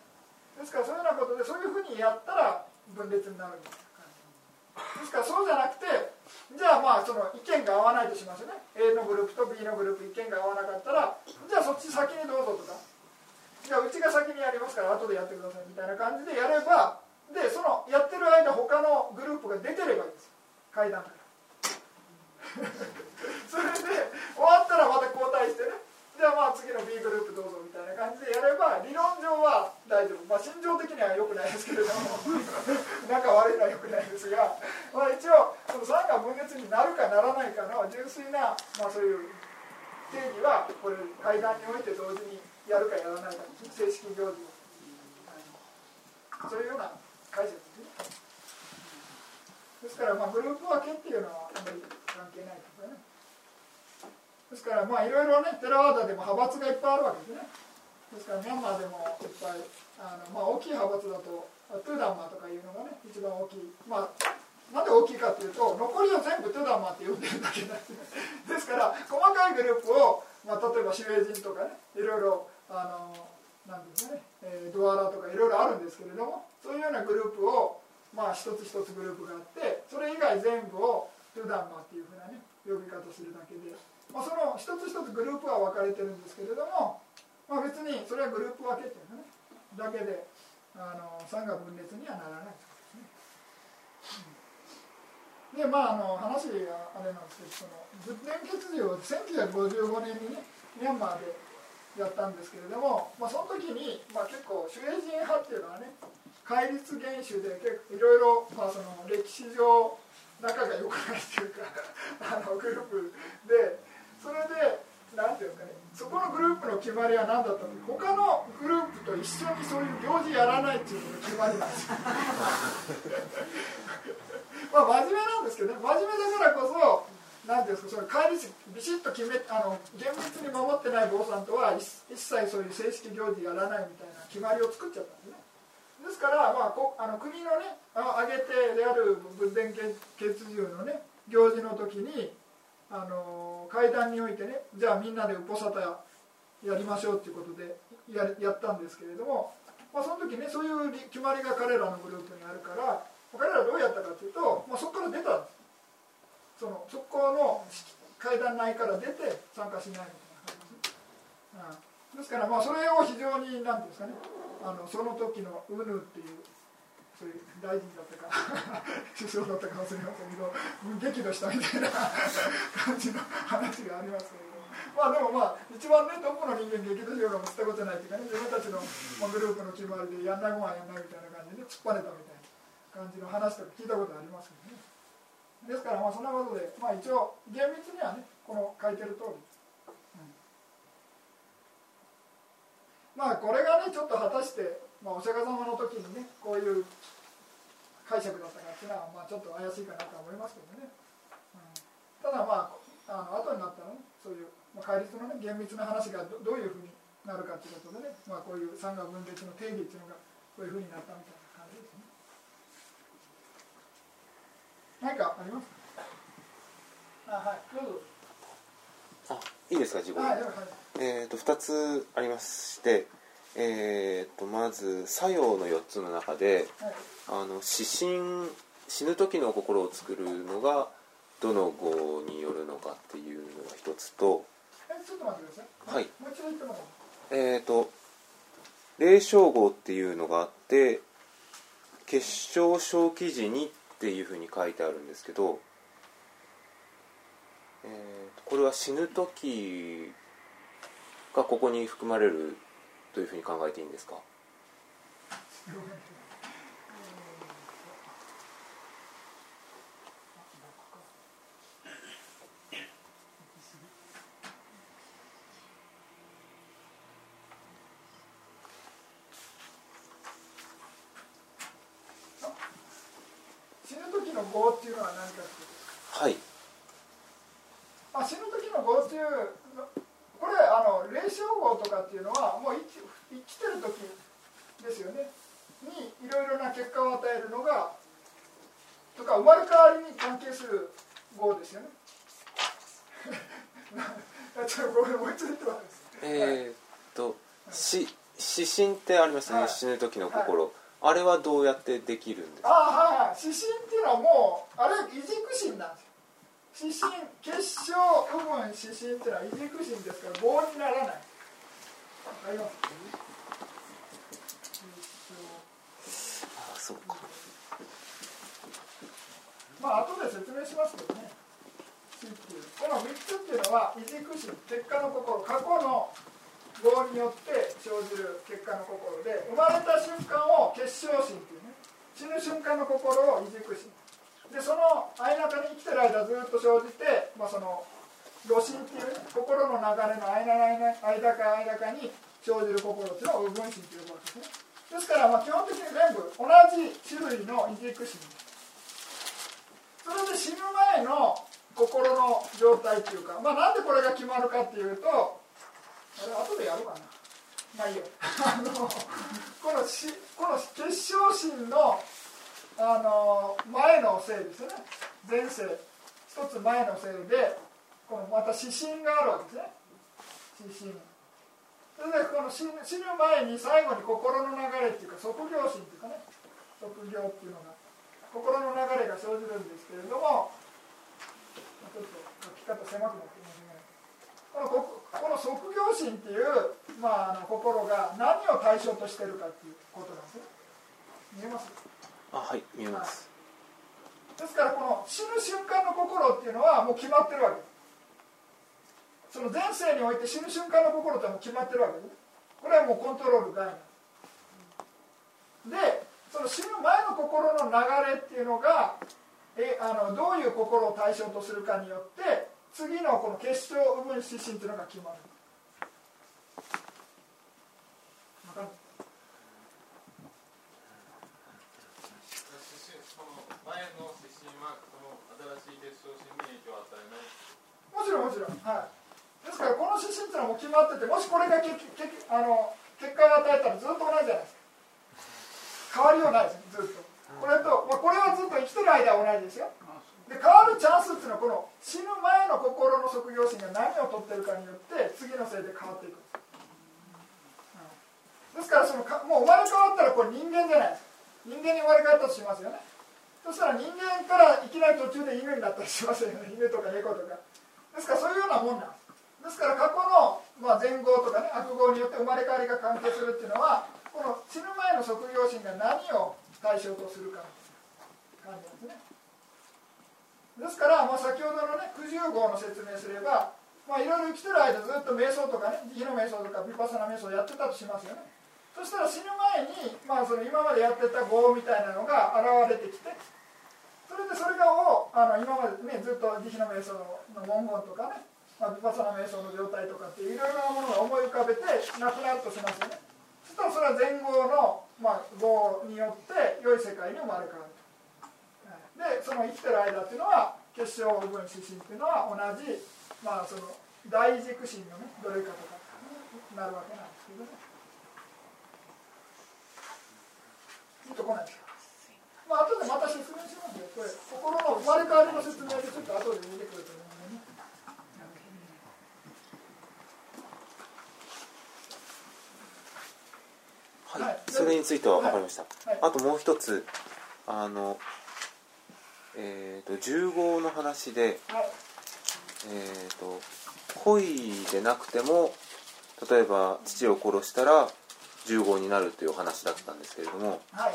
ですからそういうようなことでそういうふうにやったら分裂になるみたいな感じ。ですからそうじゃなくてじゃあまあその意見が合わないとしますよね。A のグループと B のグループ意見が合わなかったらじゃあそっち先にどうぞとか。じゃあうちが先にやりますから後でやってくださいみたいな感じでやればでそのやってる間他のグループが出てればいいんですよ。階段からそれで終わったらまた交代してね。じゃあまあ次の B グループどうぞみたいな感じでやれば理論上は大丈夫。まあ心情的には良くないですけれども。仲悪いのは良くないですが、まあ、一応その酸が分裂になるかならないかの純粋な、まあ、そういう定義はこれ会談において同時にやるかやらないか正式行事。をそういうような解釈ですね。ですからまあグループ分けっていうのはあまり関係ないですよねですからまあいろいろねテラワーダでも派閥がいっぱいあるわけですね。ですからミャンマーでもいっぱいあの、まあ、大きい派閥だとトゥーダンマとかいうのがね一番大きい。まあなんで大きいかというと残りを全部トゥダンマって呼んでるだけなんで。す ですから細かいグループを、まあ、例えば守衛人とかねいろいろあのなんですね、えー、ドアラとかいろいろあるんですけれどもそういうようなグループをまあ一つ一つグループがあってそれ以外全部をトゥダンマっていうふうなね呼び方するだけで、まあ、その一つ一つグループは分かれてるんですけれども、まあ、別にそれはグループ分けっていうのねだけであの三が分裂にはならないでまああの話があれなんですけどその仏典決議を1955年にねミャンマーでやったんですけれども、まあ、その時に、まあ、結構主衛人派っていうのはね戒律厳守で結構いろいろ、まあ、その歴史上仲が良くないっていうかあのグループでそれでなんていうんですかねそこのグループの決まりは何だったの？他のグループと一緒にそういう行事やらないっていうのが決まりなんですよ。まあ真面目なんですけどね。真面目だからこそ何ていうんですかその帰りビシッと決めあの厳密に守ってない坊さんとは一切そういう正式行事やらないみたいな決まりを作っちゃったんですね。ですから、まあ、こあの国のねあげてである仏典血獣のね行事の時にあの会談においてねじゃあみんなでウポサタやりましょうっていうことでややったんですけれども、まあ、その時ねそういう決まりが彼らのグループにあるから彼らどうやったかというと、まあ、そこから出たんです。そのそこの会談内から出て参加しないみたいな感じです、うん、ですからまあそれを非常に何ていうんですかねあのその時のウヌっていうそういう大臣だったか 首相だったか忘れませんけど激怒したみたいな感じの話がありますけどまあでもまあ一番ねどこの人間激怒しようがもしたことないっていうかね自分たちのグループの決まりでやんないもんやんないみたいな感じで突っ張れたみたいな。感じの話とか聞いたことありますけどねですからまあそんなことで、まあ、一応厳密にはねこの書いてる通り、うん、まあこれがねちょっと果たして、まあ、お釈迦様の時にねこういう解釈だったかっていうのは、まあ、ちょっと怪しいかなと思いますけどね、うん、ただまああの後になったらねそういう、まあ、戒律のね厳密な話がどどういうふうになるかということでね、まあ、こういう三が分裂の定義っていうのがこういうふうになったみたいな何かありますあはい。どうぞ。あいいですか自己、はいはい、えっ、ー、と2つありましてえーと、まず作用の4つの中で、はい、あの死神死ぬ時の心を作るのがどの語によるのかっていうのが一つとはい。えっ、ー、と霊障語っていうのがあって結晶小記事にっていうふうに書いてあるんですけど、えー、これは死ぬ時がここに含まれるというふうに考えていいんですか？死ぬ時の棒っていうのは何かっていうまあ、死ぬ時の業っていうこれあの霊障業とかっていうのはもう生き生きてる時ですよねにいろいろな結果を与えるのがとか生まれ変わりに関係する業ですよね。ちょっとごめんもう一度言ってます。えー、っと死死神ってありますね、はい、死ぬ時の心、はい。あれはどうやってできるんですか？あはいはい。指針っていうのはもうあれ異軸心なんです指針結晶部分指針っていうのは異軸心ですから棒にならない。ありますあそうかまあ後で説明しますけどね。この3つっていうのは異軸心結果の心過去の業によって生じる結果の心で生まれた瞬間を結晶心っていうね。死ぬ瞬間の心を異軸心でその間中に生きてる間ずっと生じて、まあ、その露心っていう、ね、心の流れの間間か間かに生じる心っていうのを右分心と呼ぶわけですね。ですからまあ基本的に全部同じ種類の異軸心それで死ぬ前の心の状態っていうか、まあ、なんでこれが決まるかっていうとあれ後でやるかな。まあいいよ。あのこのしこの結晶心のあの前のせいですね。前世一つ前のせいでこのまた指針があるわけですね。指針。それでこの死ぬ前に最後に心の流れっていうか即業心っていうかね。即業っていうのが。心の流れが生じるんですけれどもちょっと書き方狭くなってますね。このこの即業心っていう、まあ、あの心が何を対象としてるかっていうことなんですね。見えます？あはい見えます、はい、ですからこの死ぬ瞬間の心っていうのはもう決まってるわけ。ですその前世において死ぬ瞬間の心ってもう決まってるわけですこれはもうコントロール外なんでその死ぬ前の心の流れっていうのがえあのどういう心を対象とするかによって次のこの結晶部分指針っていうのが決まる。もちろんもちろん。はい。ですからこの指針っていうのも決まっててもしこれがけけあの結果を与えたらずっと同じじゃないですか。変わりようないです。ずっと。これと、まあ、これはずっと生きてる間は同じですよ。で変わるチャンスっていうのはこの死ぬ前の心の卒業心が何を取ってるかによって次のせいで変わっていく。ん。です、ですからそのかもう生まれ変わったらこれ人間じゃない。です人間に生まれ変わったとしますよね。そしたら人間からいきなり途中で犬になったりしますよね。犬とか猫とか。ですからそういうようなもんなんです。ですから過去の、まあ、前後とかね悪号によって生まれ変わりが関係するっていうのはこの死ぬ前の卒業心が何を対象とするか感じですね。ですから、まあ、先ほどのね九十号の説明すればまあいろいろ生きてる間ずっと瞑想とかね火の瞑想とかヴィパサナ瞑想やってたとしますよね。そしたら死ぬ前に、まあ、その今までやってた業みたいなのが現れてきてそれでそれがをあの今までねずっと慈悲の瞑想の文言とかね、まあ、ヴィパサナ瞑想の状態とかっていういろいろなものを思い浮かべてなくなるとしますよね。そしたらそれは前後のまあ、業によって良い世界に生まれ変わるでその生きてる間っていうのは結晶部分指針っていうのは同じ、まあ、その大軸心のねどれかとかになるわけなんですけどね。ずっと来ないですか？まあ後でまた説明しますよ。これ心の生まれ変わりの説明でちょっと後で出てくると思うんでねはい、それについては分かりました、あともう一つあのえっ、ー、と10号の話で、えっ、ー、と恋でなくても例えば父を殺したら10号になるという話だったんですけれども、はい、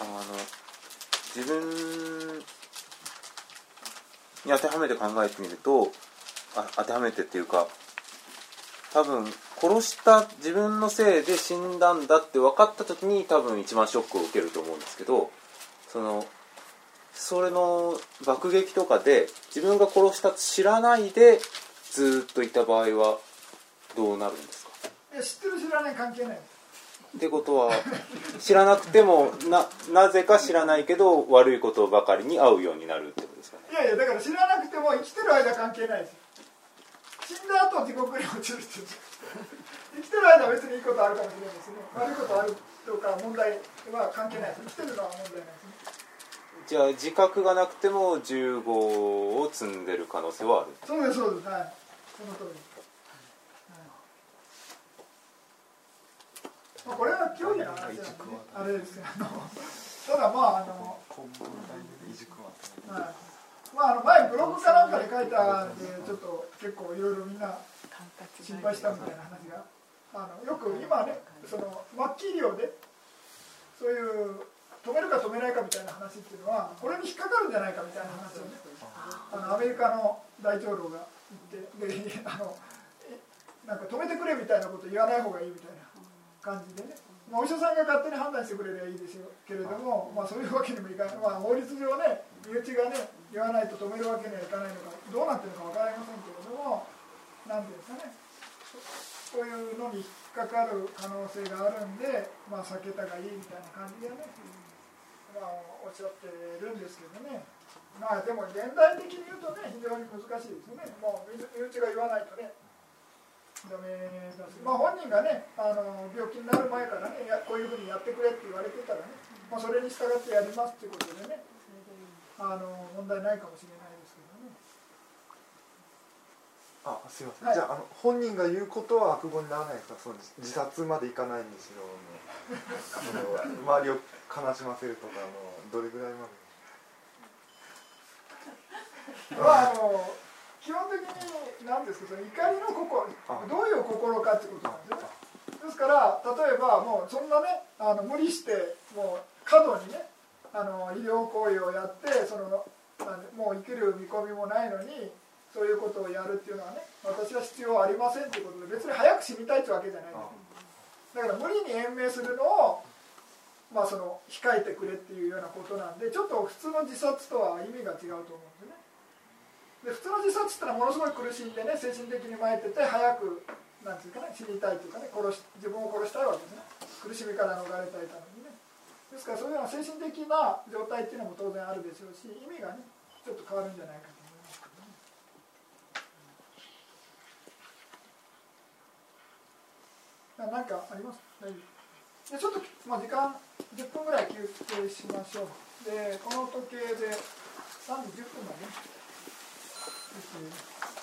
あの自分に当てはめて考えてみるとあ当てはめてっていうか多分殺した自分のせいで死んだんだって分かった時に多分一番ショックを受けると思うんですけどそのそれの爆撃とかで自分が殺した知らないでずっといた場合はどうなるんですか？知ってる知らない関係ない。ってことは知らなくてもななぜか知らないけど悪いことばかりに会うようになるってことですかね？いやいやだから知らなくても生きてる間関係ないです死んだ後地獄に落ちるっていう生きてる間は別にいいことあるかもしれないですね。悪いことあるとか問題は関係ない。です生きてるのは問題ないですね。じゃあ自覚がなくても15を積んでる可能性はある。そうですそうです。はい。その通り。まあ、これは競技の話なんで、ね、あれですけどただまああの、はいまあ、あの前ブログかなんかで書いたんでちょっと結構いろいろみんな心配したみたいな話が。あのよく今ねその末期医療でそういう止めるか止めないかみたいな話っていうのはこれに引っかかるんじゃないかみたいな話をねあのアメリカの大統領が言ってであのなんか止めてくれみたいなこと言わない方がいいみたいな感じでね、まあ、お医者さんが勝手に判断してくれればいいですよ。けれども、まあ、そういうわけにもいかない、まあ、法律上ね身内がね言わないと止めるわけにはいかないのかどうなってるのか分かりませんけれどなんていうんですかね。こういうのに引っかかる可能性があるんで、まあ、避けたがいいみたいな感じでね、まあ、おっしゃってるんですけどね。まあでも現代的に言うとね非常に難しいですよね。もう身内が言わないとね。ダメだし、まあ、本人がねあの病気になる前からねやこういうふうにやってくれって言われてたらね、まあ、それに従ってやりますっていうことでね。あの問題ないかもしれないですけどね。あすいません、はい。じゃああの本人が言うことは悪語にならないですか？その自殺までいかないんですよ周りを悲しませるとかあのどれぐらいまで？まああの基本的に何ですかその怒りの心あ。どういう心かってことなんですよね。ですから例えばもうそんなねあの無理してもう過度にねあの医療行為をやってそのもう生きる見込みもないのにそういうことをやるっていうのはね私は必要ありませんっていうことで別に早く死にたいってわけじゃないんだだから無理に延命するのをまあその控えてくれっていうようなことなんでちょっと普通の自殺とは意味が違うと思うんですね。で普通の自殺ってのはものすごい苦しんでね精神的に参ってて早くなんていうかね死にたいというかね殺し自分を殺したいわけですね。苦しみから逃れたいために。ねですからそういうような精神的な状態っていうのも当然あるでしょうし意味がねちょっと変わるんじゃないかと思いますけどね。ななんかあります？大丈夫。でちょっと、まあ、時間10分ぐらい休憩しましょう。でこの時計で3時？10分までね、です